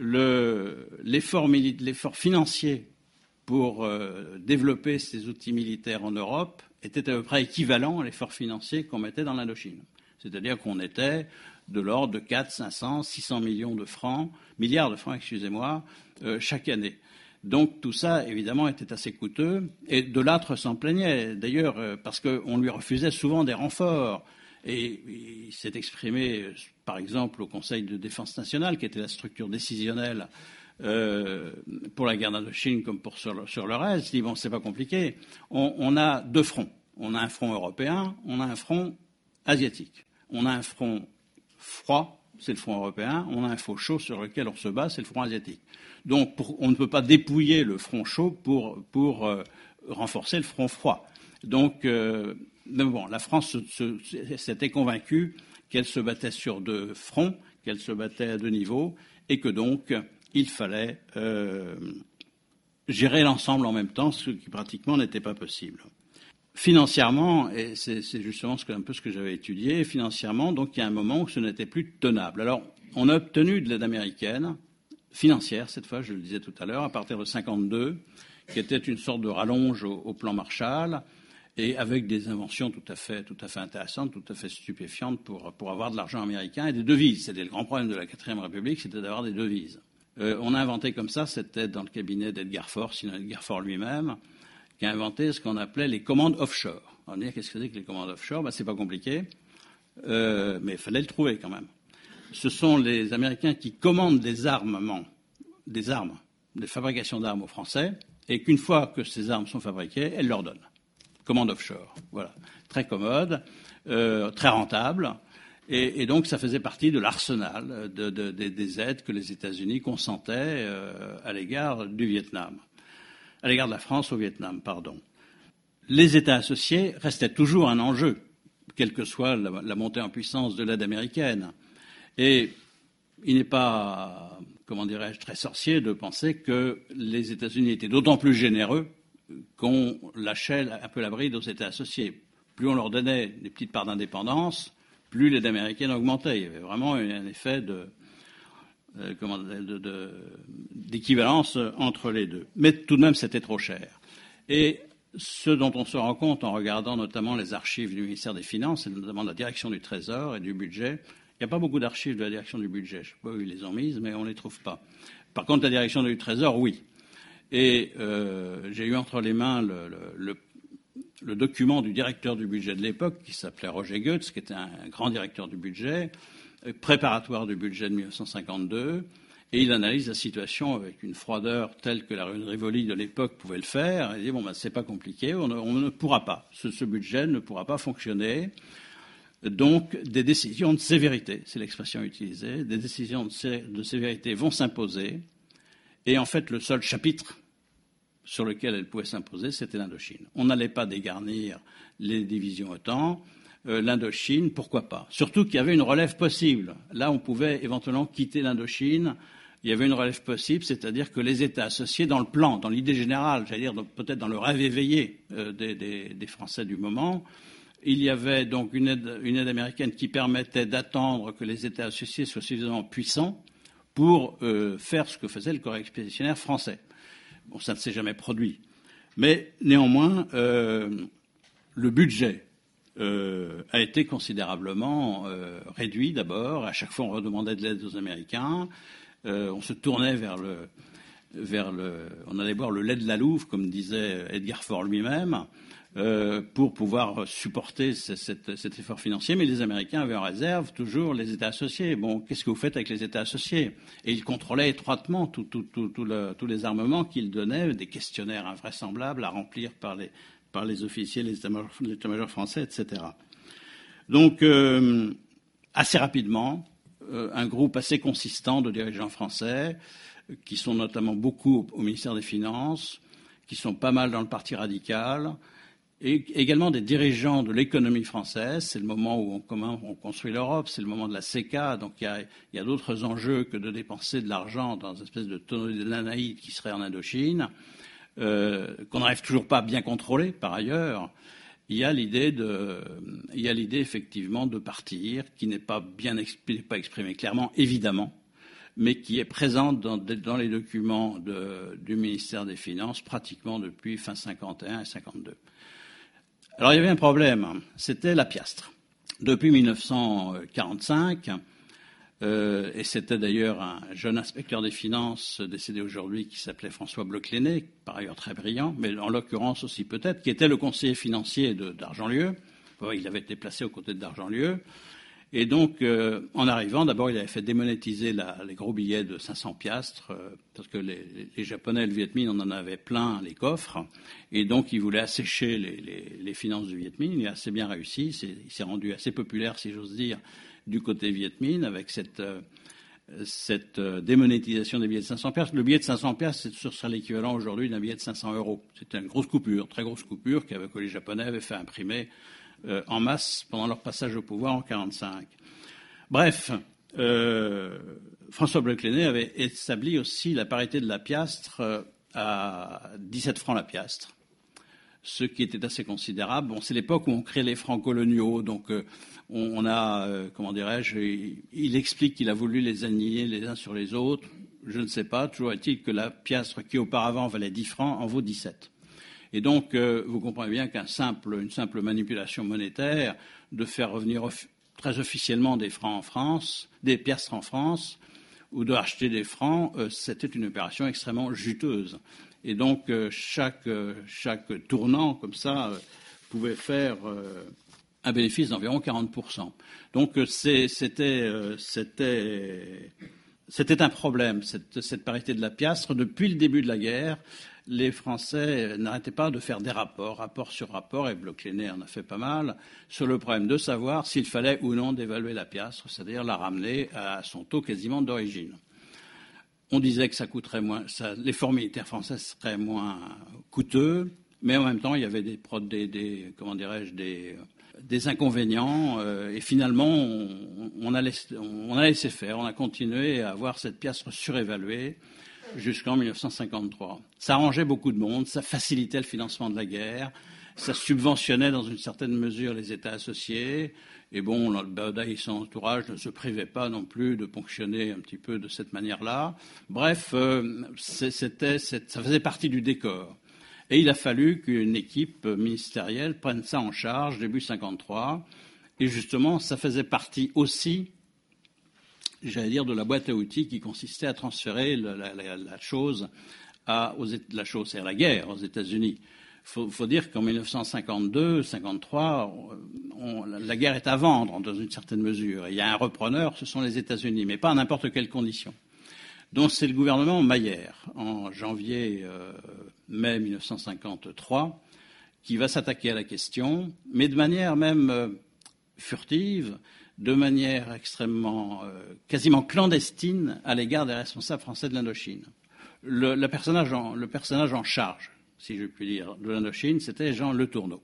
l'effort financier pour euh, développer ces outils militaires en Europe était à peu près équivalent à l'effort financier qu'on mettait dans l'Indochine. C'est-à-dire qu'on était de l'ordre de 4, 500, 600 millions de francs, milliards de francs, excusez-moi, euh, chaque année. Donc tout ça, évidemment, était assez coûteux. Et de l'âtre s'en plaignait, d'ailleurs, euh, parce qu'on lui refusait souvent des renforts. Et il s'est exprimé, par exemple, au Conseil de défense nationale, qui était la structure décisionnelle euh, pour la guerre d'Indochine comme pour sur le, reste. Il dit bon, c'est pas compliqué. On, a deux fronts. On a un front européen, on a un front asiatique. On a un front froid, c'est le front européen. On a un front chaud sur lequel on se bat, c'est le front asiatique. Donc, on ne peut pas dépouiller le front chaud pour, pour euh, renforcer le front froid. Donc, euh, la France s'était convaincue qu'elle se battait sur deux fronts, qu'elle se battait à deux niveaux, et que donc il fallait euh, gérer l'ensemble en même temps, ce qui pratiquement n'était pas possible. Financièrement, et c'est justement ce que, un peu ce que j'avais étudié, financièrement, donc il y a un moment où ce n'était plus tenable. Alors, on a obtenu de l'aide américaine, financière cette fois, je le disais tout à l'heure, à partir de 52, qui était une sorte de rallonge au plan Marshall, et avec des inventions tout à fait, intéressantes, tout à fait stupéfiantes pour, pour avoir de l'argent américain et des devises. C'était le grand problème de la quatrième République, c'était d'avoir des devises. Euh, on a inventé comme ça, c'était dans le cabinet d'Edgar Faure, sinon Edgar Faure lui-même, qui a inventé ce qu'on appelait les commandes offshore. On va dire qu'est-ce que c'est que les commandes offshore? Ben, C'est pas compliqué, euh, mais il fallait le trouver quand même. Ce sont les Américains qui commandent des armements, des armes, des fabrications d'armes aux Français, et qu'une fois que ces armes sont fabriquées, elles leur donnent commande offshore. Voilà. Très commode, euh, très rentable. Et, donc, ça faisait partie de l'arsenal des aides que les États-Unis consentaient euh, à l'égard du Vietnam, à l'égard de la France au Vietnam, pardon. Les États associés restaient toujours un enjeu, quelle que soit la, montée en puissance de l'aide américaine. Et il n'est pas, comment dirais-je, très sorcier de penser que les États-Unis étaient d'autant plus généreux qu'on lâchait un peu la bride aux États associés. Plus on leur donnait des petites parts d'indépendance, plus l'aide américaine augmentait. Il y avait vraiment un effet euh, d'équivalence entre les deux. Mais tout de même, c'était trop cher. Et ce dont on se rend compte en regardant notamment les archives du ministère des Finances, et notamment de la direction du Trésor et du budget, il n'y a pas beaucoup d'archives de la direction du budget. Je ne sais pas où ils les ont mises, mais on ne les trouve pas. Par contre, la direction du Trésor, oui. Et euh, j'ai eu entre les mains le, document du directeur du budget de l'époque, qui s'appelait Roger Goetz, qui était un grand directeur du budget, euh, préparatoire du budget de 1952, et il analyse la situation avec une froideur telle que la Rivoli de l'époque pouvait le faire. Il dit bon, ben, c'est pas compliqué, on ne, pourra pas, ce, budget ne pourra pas fonctionner. Donc, des décisions de sévérité, c'est l'expression utilisée, des décisions de sévérité vont s'imposer. Et en fait, le seul chapitre sur lequel elle pouvait s'imposer, c'était l'Indochine. On n'allait pas dégarnir les divisions OTAN. Euh, L'Indochine, pourquoi pas? Surtout qu'il y avait une relève possible. Là, on pouvait éventuellement quitter l'Indochine. Il y avait une relève possible, c'est-à-dire que les États associés dans le plan, dans l'idée générale, j'allais dire peut-être dans le rêve éveillé euh, des, Français du moment, il y avait donc une aide, américaine qui permettait d'attendre que les États associés soient suffisamment puissants pour euh, faire ce que faisait le corps expéditionnaire français. Bon, ça ne s'est jamais produit. Mais néanmoins, euh, le budget euh, a été considérablement euh, réduit d'abord. À chaque fois, on redemandait de l'aide aux Américains. on se tournait vers le, vers le, on allait boire le lait de la Louve, comme disait Edgar Faure lui-même, euh, pour pouvoir supporter cet effort financier. Mais les Américains avaient en réserve toujours les États associés. Bon, qu'est-ce que vous faites avec les États associés? Et ils contrôlaient étroitement tous les armements qu'ils donnaient, des questionnaires invraisemblables à remplir par les, par les officiers, les états-majors français, etc. Donc, euh, assez rapidement, euh, un groupe assez consistant de dirigeants français, qui sont notamment beaucoup au ministère des Finances, qui sont pas mal dans le Parti radical, et également des dirigeants de l'économie française. C'est le moment où on, on construit l'Europe, c'est le moment de la CECA, donc il y a, d'autres enjeux que de dépenser de l'argent dans une espèce de tonneau de l'Anaïde qui serait en Indochine, euh, qu'on n'arrive toujours pas à bien contrôler par ailleurs. Il y a l'idée effectivement de partir, qui n'est pas bien pas exprimée clairement, évidemment, mais qui est présente dans, les documents du ministère des Finances pratiquement depuis fin 51 et 52. Alors il y avait un problème, c'était la piastre. Depuis 1945, euh, et c'était d'ailleurs un jeune inspecteur des finances décédé aujourd'hui qui s'appelait François bloch par ailleurs très brillant, mais en l'occurrence aussi peut-être, qui était le conseiller financier d'Argentlieu. il avait été placé aux côtés d'Argentlieu. Et donc, euh, en arrivant, d'abord, il avait fait démonétiser les gros billets de 500 piastres, euh, parce que les, Japonais et le Viet Minh, on en avait plein les coffres, et donc il voulait assécher les, finances du Viet Minh. Il a assez bien réussi, il s'est rendu assez populaire, si j'ose dire, du côté Viet Minh, avec cette, euh, cette démonétisation des billets de 500 piastres. Le billet de 500 piastres, ce serait l'équivalent aujourd'hui d'un billet de 500 euros. C'était une grosse coupure, très grosse coupure, que les Japonais avaient fait imprimer euh, en masse pendant leur passage au pouvoir en 1945. Bref, euh, François Bleclenet avait établi aussi la parité de la piastre euh, à 17 francs la piastre, ce qui était assez considérable. Bon, c'est l'époque où on crée les francs coloniaux, donc on, a, comment dirais-je, il, explique qu'il a voulu les aligner les uns sur les autres. Je ne sais pas, toujours est-il que la piastre qui auparavant valait 10 francs en vaut 17. Et donc, euh, vous comprenez bien qu'une simple, manipulation monétaire, de faire revenir très officiellement des francs en France, des piastres en France, ou de acheter des francs, euh, c'était une opération extrêmement juteuse. Et donc, euh, chaque, tournant comme ça pouvait faire un bénéfice d'environ 40%. Donc, c'était un problème, cette, parité de la piastre, depuis le début de la guerre les Français n'arrêtaient pas de faire des rapports, rapport sur rapport, et bloch en a fait pas mal, sur le problème de savoir s'il fallait ou non dévaluer la piastre, c'est-à-dire la ramener à son taux quasiment d'origine. On disait que ça coûterait moins, l'effort militaire français serait moins coûteux, mais en même temps, il y avait des, des, comment dirais-je, des, inconvénients, euh, et finalement, on, a laissé, on a laissé faire, on a continué à avoir cette piastre surévaluée jusqu'en 1953. Ça arrangeait beaucoup de monde, ça facilitait le financement de la guerre, ça subventionnait dans une certaine mesure les États associés. Et bon, le Bauda et son entourage ne se privaient pas non plus de ponctionner un petit peu de cette manière-là. Bref, euh, c'était, ça faisait partie du décor. Et il a fallu qu'une équipe ministérielle prenne ça en charge début 53. Et justement, ça faisait partie aussi j'allais dire, de la boîte à outils qui consistait à transférer la, chose à, aux, la chose, c'est-à-dire la guerre aux États-Unis. Il faut, dire qu'en 1952-53, la guerre est à vendre dans une certaine mesure. il y a un repreneur, ce sont les États-Unis, mais pas à n'importe quelle condition. Donc c'est le gouvernement Maillère, en janvier-mai euh, 1953, qui va s'attaquer à la question, mais de manière même euh, furtive, de manière extrêmement, euh, quasiment clandestine à l'égard des responsables français de l'Indochine. Le, personnage en, le personnage en charge, si je puis dire, de l'Indochine, c'était Jean Le Tourneau,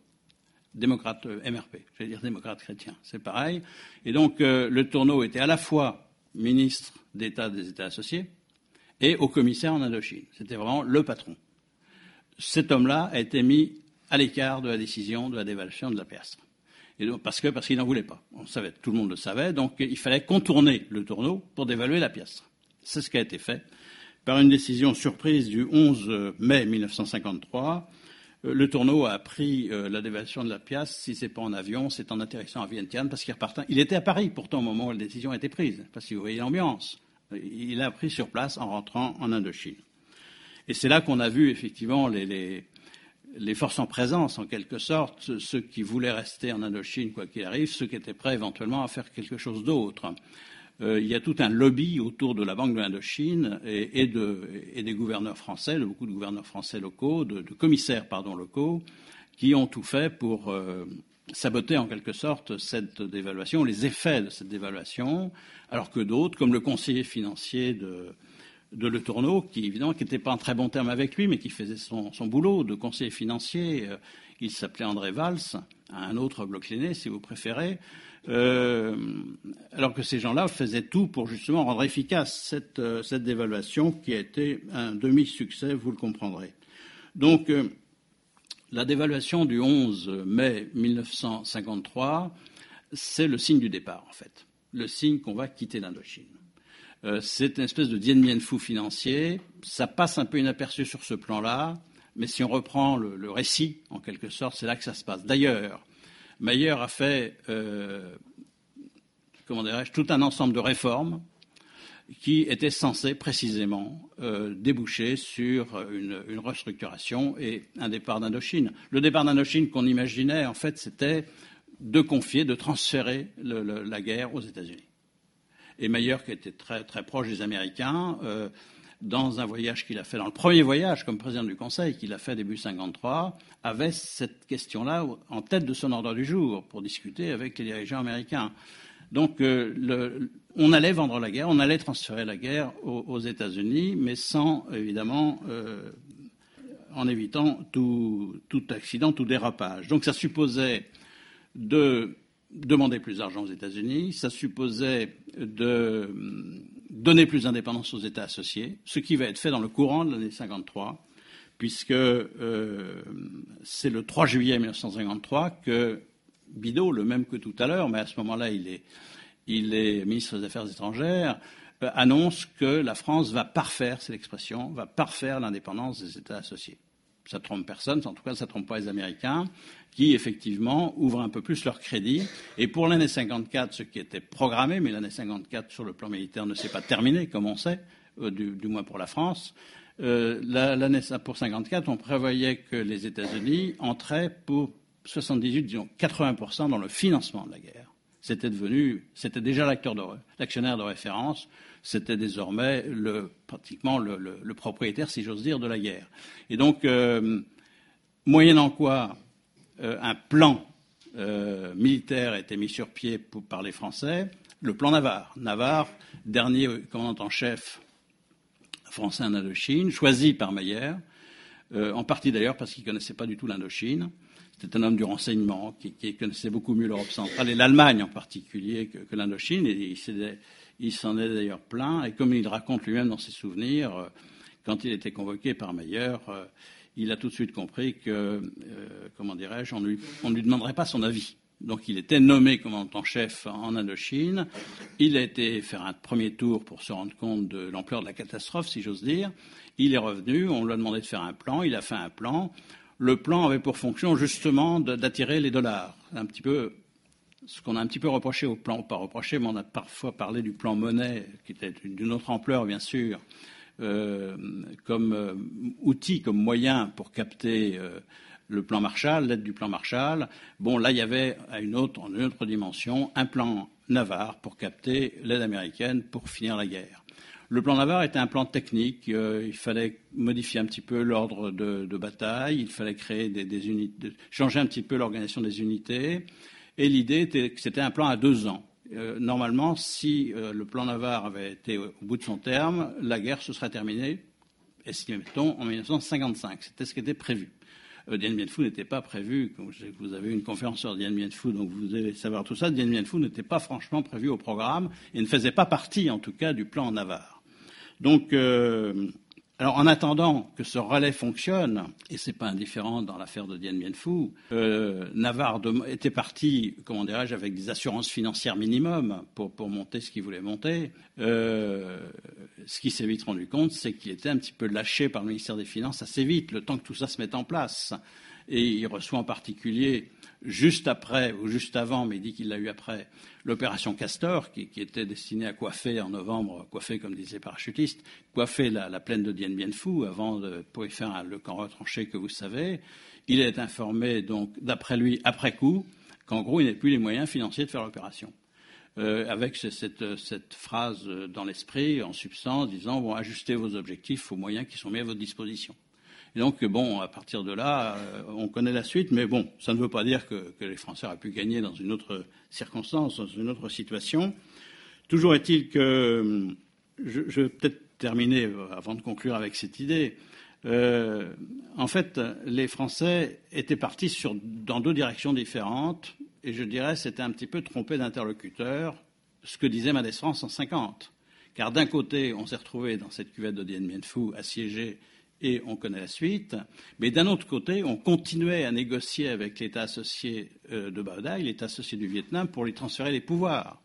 démocrate euh, MRP, j'allais dire démocrate chrétien, c'est pareil. Et donc euh, Le Tourneau était à la fois ministre d'État des États associés et au commissaire en Indochine. C'était vraiment le patron. Cet homme-là a été mis à l'écart de la décision de la dévaluation de la piastre parce que parce qu'il n'en voulait pas. On savait, tout le monde le savait, donc il fallait contourner le tourneau pour dévaluer la pièce. C'est ce qui a été fait par une décision surprise du 11 mai 1953. Euh, le tourneau a pris euh, la dévaluation de la pièce. Si c'est pas en avion, c'est en atterrissant à Vientiane parce qu'il repartait. Il était à Paris pourtant au moment où la décision a été prise, parce que vous voyez l'ambiance. Il a pris sur place en rentrant en Indochine. Et c'est là qu'on a vu effectivement les, les, forces en présence, en quelque sorte, ceux qui voulaient rester en Indochine, quoi qu'il arrive, ceux qui étaient prêts éventuellement à faire quelque chose d'autre. Euh, il y a tout un lobby autour de la Banque de l'Indochine et, et, des gouverneurs français, de beaucoup de gouverneurs français locaux, de, commissaires pardon, locaux, qui ont tout fait pour euh, saboter en quelque sorte cette dévaluation, les effets de cette dévaluation, alors que d'autres, comme le conseiller financier de, de Le Tourneau, qui évidemment n'était pas en très bon terme avec lui, mais qui faisait son, boulot de conseiller financier. Euh, il s'appelait André Valls, un autre l'aîné, si vous préférez. Euh, alors que ces gens-là faisaient tout pour justement rendre efficace cette, euh, cette dévaluation qui a été un demi-succès, vous le comprendrez. Donc, la dévaluation du 11 mai 1953, c'est le signe du départ, en fait. Le signe qu'on va quitter l'Indochine. Euh, c'est une espèce de Dien Bien Phu financier. Ça passe un peu inaperçu sur ce plan-là, mais si on reprend le, récit, en quelque sorte, c'est là que ça se passe. D'ailleurs, Mayer a fait, euh, comment dirais-je, tout un ensemble de réformes qui étaient censées précisément euh, déboucher sur une, restructuration et un départ d'Indochine. Le départ d'Indochine qu'on imaginait, en fait, c'était de confier, de transférer la guerre aux États-Unis. Et Mayer, qui était très, très proche des Américains, euh, dans un voyage qu'il a fait, dans le premier voyage comme président du Conseil qu'il a fait début 53, avait cette question-là en tête de son ordre du jour pour discuter avec les dirigeants américains. Donc, euh, on allait vendre la guerre, on allait transférer la guerre aux, États-Unis, mais sans, évidemment, euh, en évitant tout, tout, accident, tout dérapage. Donc, ça supposait de demander plus d'argent aux États-Unis, ça supposait de donner plus d'indépendance aux États associés, ce qui va être fait dans le courant de l'année 53, puisque euh, c'est le 3 juillet 1953 que Bidault, le même que tout à l'heure, mais à ce moment-là il est, il est ministre des Affaires étrangères, euh, annonce que la France va parfaire, c'est l'expression, va parfaire l'indépendance des États associés ça ne trompe personne, en tout cas ça ne trompe pas les Américains, qui effectivement ouvrent un peu plus leur crédit. Et pour l'année 54, ce qui était programmé, mais l'année 54 sur le plan militaire ne s'est pas terminée, comme on sait, euh, du, moins pour la France. Euh, l'année pour 54, on prévoyait que les États-Unis entraient pour 78, disons 80% dans le financement de la guerre. C'était déjà l'actionnaire de référence c'était désormais le, pratiquement le, propriétaire, si j'ose dire, de la guerre. Et donc, euh, moyennant quoi euh, un plan euh, militaire a été mis sur pied par les Français, le plan Navarre. Navarre, dernier commandant en chef français en Indochine, choisi par Mayer, en partie d'ailleurs parce qu'il ne connaissait pas du tout l'Indochine. C'était un homme du renseignement qui, connaissait beaucoup mieux l'Europe centrale et l'Allemagne en particulier que, l'Indochine. Et il s'en est d'ailleurs plaint, et comme il raconte lui-même dans ses souvenirs, euh, quand il était convoqué par Meyer, euh, il a tout de suite compris que, euh, comment dirais-je, on, ne lui demanderait pas son avis. Donc il était nommé commandant-chef en Indochine. Il a été faire un premier tour pour se rendre compte de l'ampleur de la catastrophe, si j'ose dire. Il est revenu, on lui a demandé de faire un plan, il a fait un plan. Le plan avait pour fonction justement d'attirer les dollars, un petit peu ce qu'on a un petit peu reproché au plan, pas reproché, mais on a parfois parlé du plan monnaie, qui était d'une autre ampleur, bien sûr, euh, comme euh, outil, comme moyen pour capter euh, le plan Marshall, l'aide du plan Marshall. Bon, là, il y avait à une autre, en une autre dimension, un plan Navarre pour capter l'aide américaine pour finir la guerre. Le plan Navarre était un plan technique. il fallait modifier un petit peu l'ordre de, bataille. Il fallait créer des, unités, changer un petit peu l'organisation des unités. Et l'idée était que c'était un plan à deux ans. Euh, normalement, si euh, le plan Navarre avait été au bout de son terme, la guerre se serait terminée, estimait-on, en 1955. C'était ce qui était prévu. Euh, Dien Bien Phu n'était pas prévu, vous avez une conférence sur Dien Bien Phu, donc vous devez savoir tout ça, Dien Bien Phu n'était pas franchement prévu au programme et ne faisait pas partie, en tout cas, du plan Navarre. Donc, euh, alors, en attendant que ce relais fonctionne, et ce n'est pas indifférent dans l'affaire de Dien Bien Phu, Navarre était parti, comment dirais-je, avec des assurances financières minimum pour, pour monter ce qu'il voulait monter. Euh, ce qui s'est vite rendu compte, c'est qu'il était un petit peu lâché par le ministère des Finances assez vite, le temps que tout ça se mette en place. Et il reçoit en particulier, juste après, ou juste avant, mais il dit qu'il l'a eu après, l'opération Castor, qui, était destinée à coiffer en novembre, coiffer comme disait les parachutistes, coiffer la, plaine de Dien Bien Phu avant de pouvoir faire le camp retranché que vous savez. Il est informé, donc, d'après lui, après coup, qu'en gros, il n'a plus les moyens financiers de faire l'opération. Euh, avec cette, cette, phrase dans l'esprit, en substance, disant bon, ajustez vos objectifs aux moyens qui sont mis à votre disposition. Et donc, bon, à partir de là, euh, on connaît la suite, mais bon, ça ne veut pas dire que, les Français auraient pu gagner dans une autre circonstance, dans une autre situation. Toujours est-il que, je, je vais peut-être terminer euh, avant de conclure avec cette idée. Euh, en fait, les Français étaient partis dans deux directions différentes et je dirais c'était un petit peu trompé d'interlocuteur, ce que disait Madès France en 50. Car d'un côté, on s'est retrouvé dans cette cuvette de Dien Bien Phu assiégée et on connaît la suite. Mais d'un autre côté, on continuait à négocier avec l'État associé euh, de Bao Dai, l'État associé du Vietnam, pour lui transférer les pouvoirs.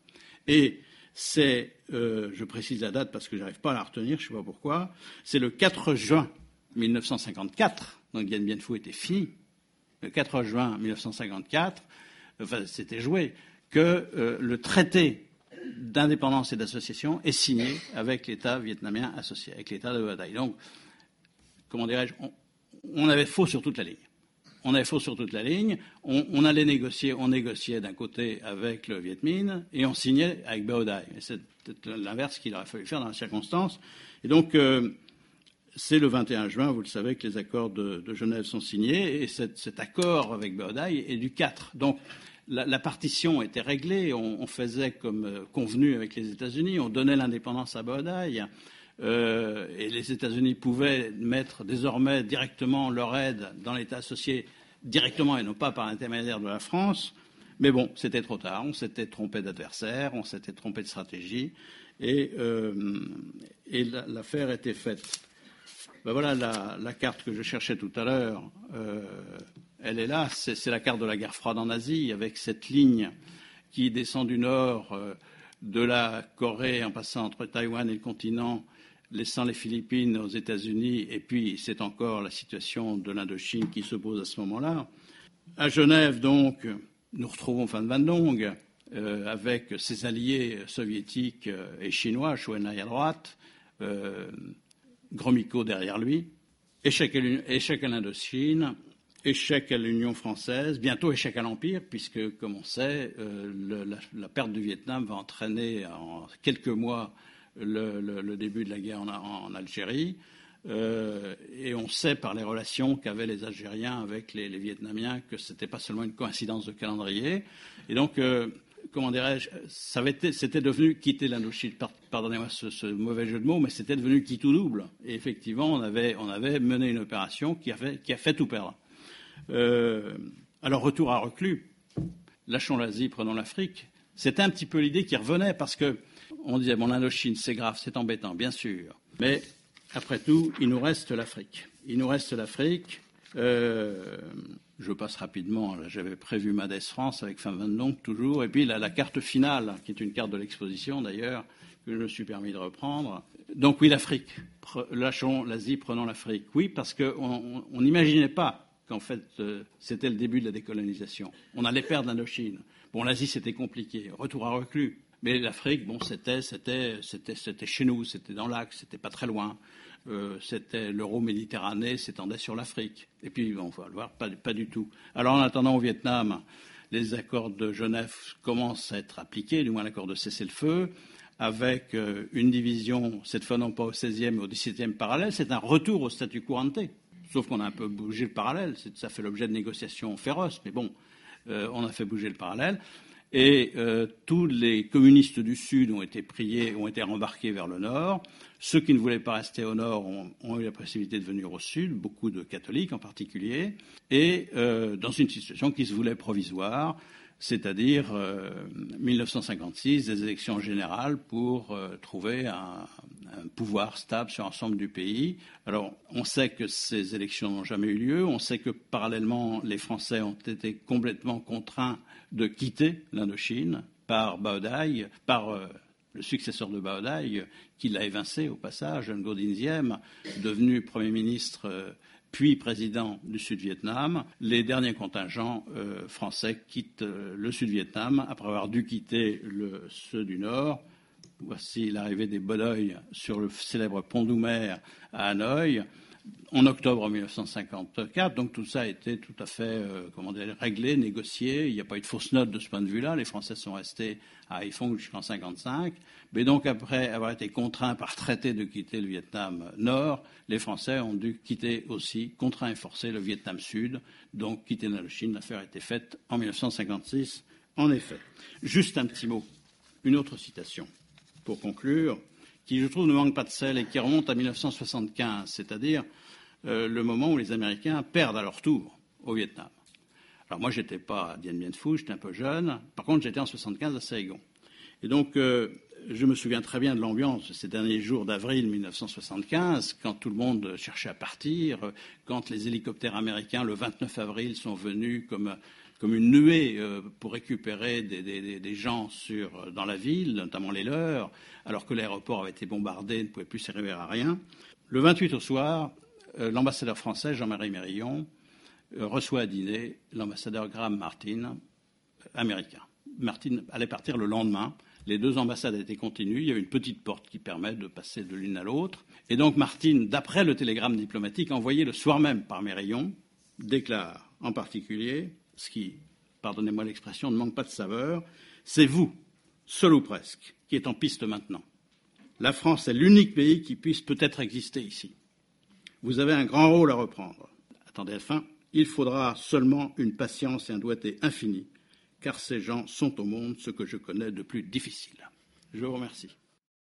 Et c'est, euh, je précise la date parce que je n'arrive pas à la retenir, je ne sais pas pourquoi, c'est le 4 juin 1954, donc Dien Bien Phu était fini, le 4 juin 1954, enfin c'était joué, que euh, le traité d'indépendance et d'association est signé avec l'État vietnamien associé, avec l'État de Hue Donc, comment dirais-je, on, avait faux sur toute la ligne. On avait faux sur toute la ligne. On, allait négocier, on négociait d'un côté avec le Viet Minh et on signait avec Bao C'est l'inverse qu'il aurait fallu faire dans la circonstance. Et donc, euh, c'est le 21 juin, vous le savez, que les accords de, Genève sont signés et cet, accord avec Bao est du 4. Donc, la, partition était réglée, on, faisait comme euh, convenu avec les États-Unis, on donnait l'indépendance à Baudai, euh, et les États-Unis pouvaient mettre désormais directement leur aide dans l'État associé directement et non pas par l'intermédiaire de la France. Mais bon, c'était trop tard, on s'était trompé d'adversaire, on s'était trompé de stratégie, et, euh, l'affaire était faite. Ben voilà la, carte que je cherchais tout à l'heure elle est là. C'est la carte de la guerre froide en Asie, avec cette ligne qui descend du nord euh, de la Corée en passant entre Taïwan et le continent, laissant les Philippines aux États-Unis, et puis c'est encore la situation de l'Indochine qui se pose à ce moment-là. À Genève, donc, nous retrouvons Van Van Dong euh, avec ses alliés soviétiques euh, et chinois, Chouenai à droite, Gromyko derrière lui, échec à l'Indochine, Échec à l'Union française, bientôt échec à l'Empire, puisque, comme on sait, euh, la, perte du Vietnam va entraîner en quelques mois le, début de la guerre en, Algérie. Euh, et on sait par les relations qu'avaient les Algériens avec les, Vietnamiens que ce n'était pas seulement une coïncidence de calendrier. Et donc, euh, comment dirais-je, c'était devenu quitter l'Indochine, pardonnez-moi ce, mauvais jeu de mots, mais c'était devenu qui tout double. Et effectivement, on avait, mené une opération qui a fait, qui a fait tout perdre. Euh, alors, retour à Reclus, lâchons l'Asie, prenons l'Afrique. C'était un petit peu l'idée qui revenait parce que on disait, bon, l'Indochine, c'est grave, c'est embêtant, bien sûr. Mais après tout, il nous reste l'Afrique. Il nous reste l'Afrique. Euh, je passe rapidement. J'avais prévu Madès France avec Fin donc toujours. Et puis la, la, carte finale, qui est une carte de l'exposition d'ailleurs, que je me suis permis de reprendre. Donc oui, l'Afrique. Lâchons l'Asie, prenons l'Afrique. Oui, parce qu'on n'imaginait pas qu'en fait, euh, c'était le début de la décolonisation. On allait perdre l'Indochine. Bon, l'Asie, c'était compliqué. Retour à reclus. Mais l'Afrique, bon, c'était, c'était, c'était, c'était chez nous, c'était dans l'axe, c'était pas très loin. Euh, c'était l'euro-méditerranée s'étendait sur l'Afrique. Et puis, on va le voir, pas, du tout. Alors, en attendant, au Vietnam, les accords de Genève commencent à être appliqués, du moins l'accord de cessez-le-feu, avec euh, une division, cette fois non pas au 16e, mais au 17e parallèle. C'est un retour au statu quo. Sauf qu'on a un peu bougé le parallèle. Ça fait l'objet de négociations féroces, mais bon, euh, on a fait bouger le parallèle. Et euh, tous les communistes du Sud ont été priés, ont été rembarqués vers le Nord. Ceux qui ne voulaient pas rester au Nord ont, eu la possibilité de venir au Sud, beaucoup de catholiques en particulier, et euh, dans une situation qui se voulait provisoire, c'est-à-dire 1956, des élections générales pour trouver un, pouvoir stable sur l'ensemble du pays. Alors, on sait que ces élections n'ont jamais eu lieu. On sait que parallèlement, les Français ont été complètement contraints de quitter l'Indochine par Baodai, par euh, le successeur de Baodai, qui l'a évincé au passage, Ngo Dinh devenu Premier ministre euh, puis président du Sud-Vietnam. Les derniers contingents euh, français quittent euh, le Sud-Vietnam après avoir dû quitter le, ceux du Nord. Voici l'arrivée des Bodoï sur le célèbre pont Doumer à Hanoï en octobre 1954. Donc tout ça a été tout à fait euh, comment dire, réglé, négocié. Il n'y a pas eu de fausse note de ce point de vue-là. Les Français sont restés à Haiphong jusqu'en 1955. Mais donc après avoir été contraints par traité de quitter le Vietnam Nord, les Français ont dû quitter aussi, contraints et forcés, le Vietnam Sud. Donc quitter la Chine. L'affaire a été faite en 1956, en effet. Juste un petit mot, une autre citation pour conclure qui, je trouve, ne manque pas de sel et qui remonte à 1975, c'est-à-dire euh, le moment où les Américains perdent à leur tour au Vietnam. Alors moi, j'étais pas à Dien Bien Phu, j'étais un peu jeune. Par contre, j'étais en 75 à Saigon. Et donc, euh, je me souviens très bien de l'ambiance de ces derniers jours d'avril 1975, quand tout le monde cherchait à partir, quand les hélicoptères américains, le 29 avril, sont venus comme comme une nuée euh, pour récupérer des, gens sur, dans la ville, notamment les leurs, alors que l'aéroport avait été bombardé, ne pouvait plus servir à rien. Le 28 au soir, euh, l'ambassadeur français, Jean-Marie Mérillon, euh, reçoit à dîner l'ambassadeur Graham Martin, américain. Martin allait partir le lendemain. Les deux ambassades étaient continues. Il y a une petite porte qui permet de passer de l'une à l'autre. Et donc Martin, d'après le télégramme diplomatique envoyé le soir même par Mérillon, déclare en particulier ce qui, pardonnez-moi l'expression, ne manque pas de saveur, c'est vous, seul ou presque, qui êtes en piste maintenant. La France est l'unique pays qui puisse peut-être exister ici. Vous avez un grand rôle à reprendre. Attendez la fin. Il faudra seulement une patience et un doigté infini, car ces gens sont au monde ce que je connais de plus difficile. Je vous remercie.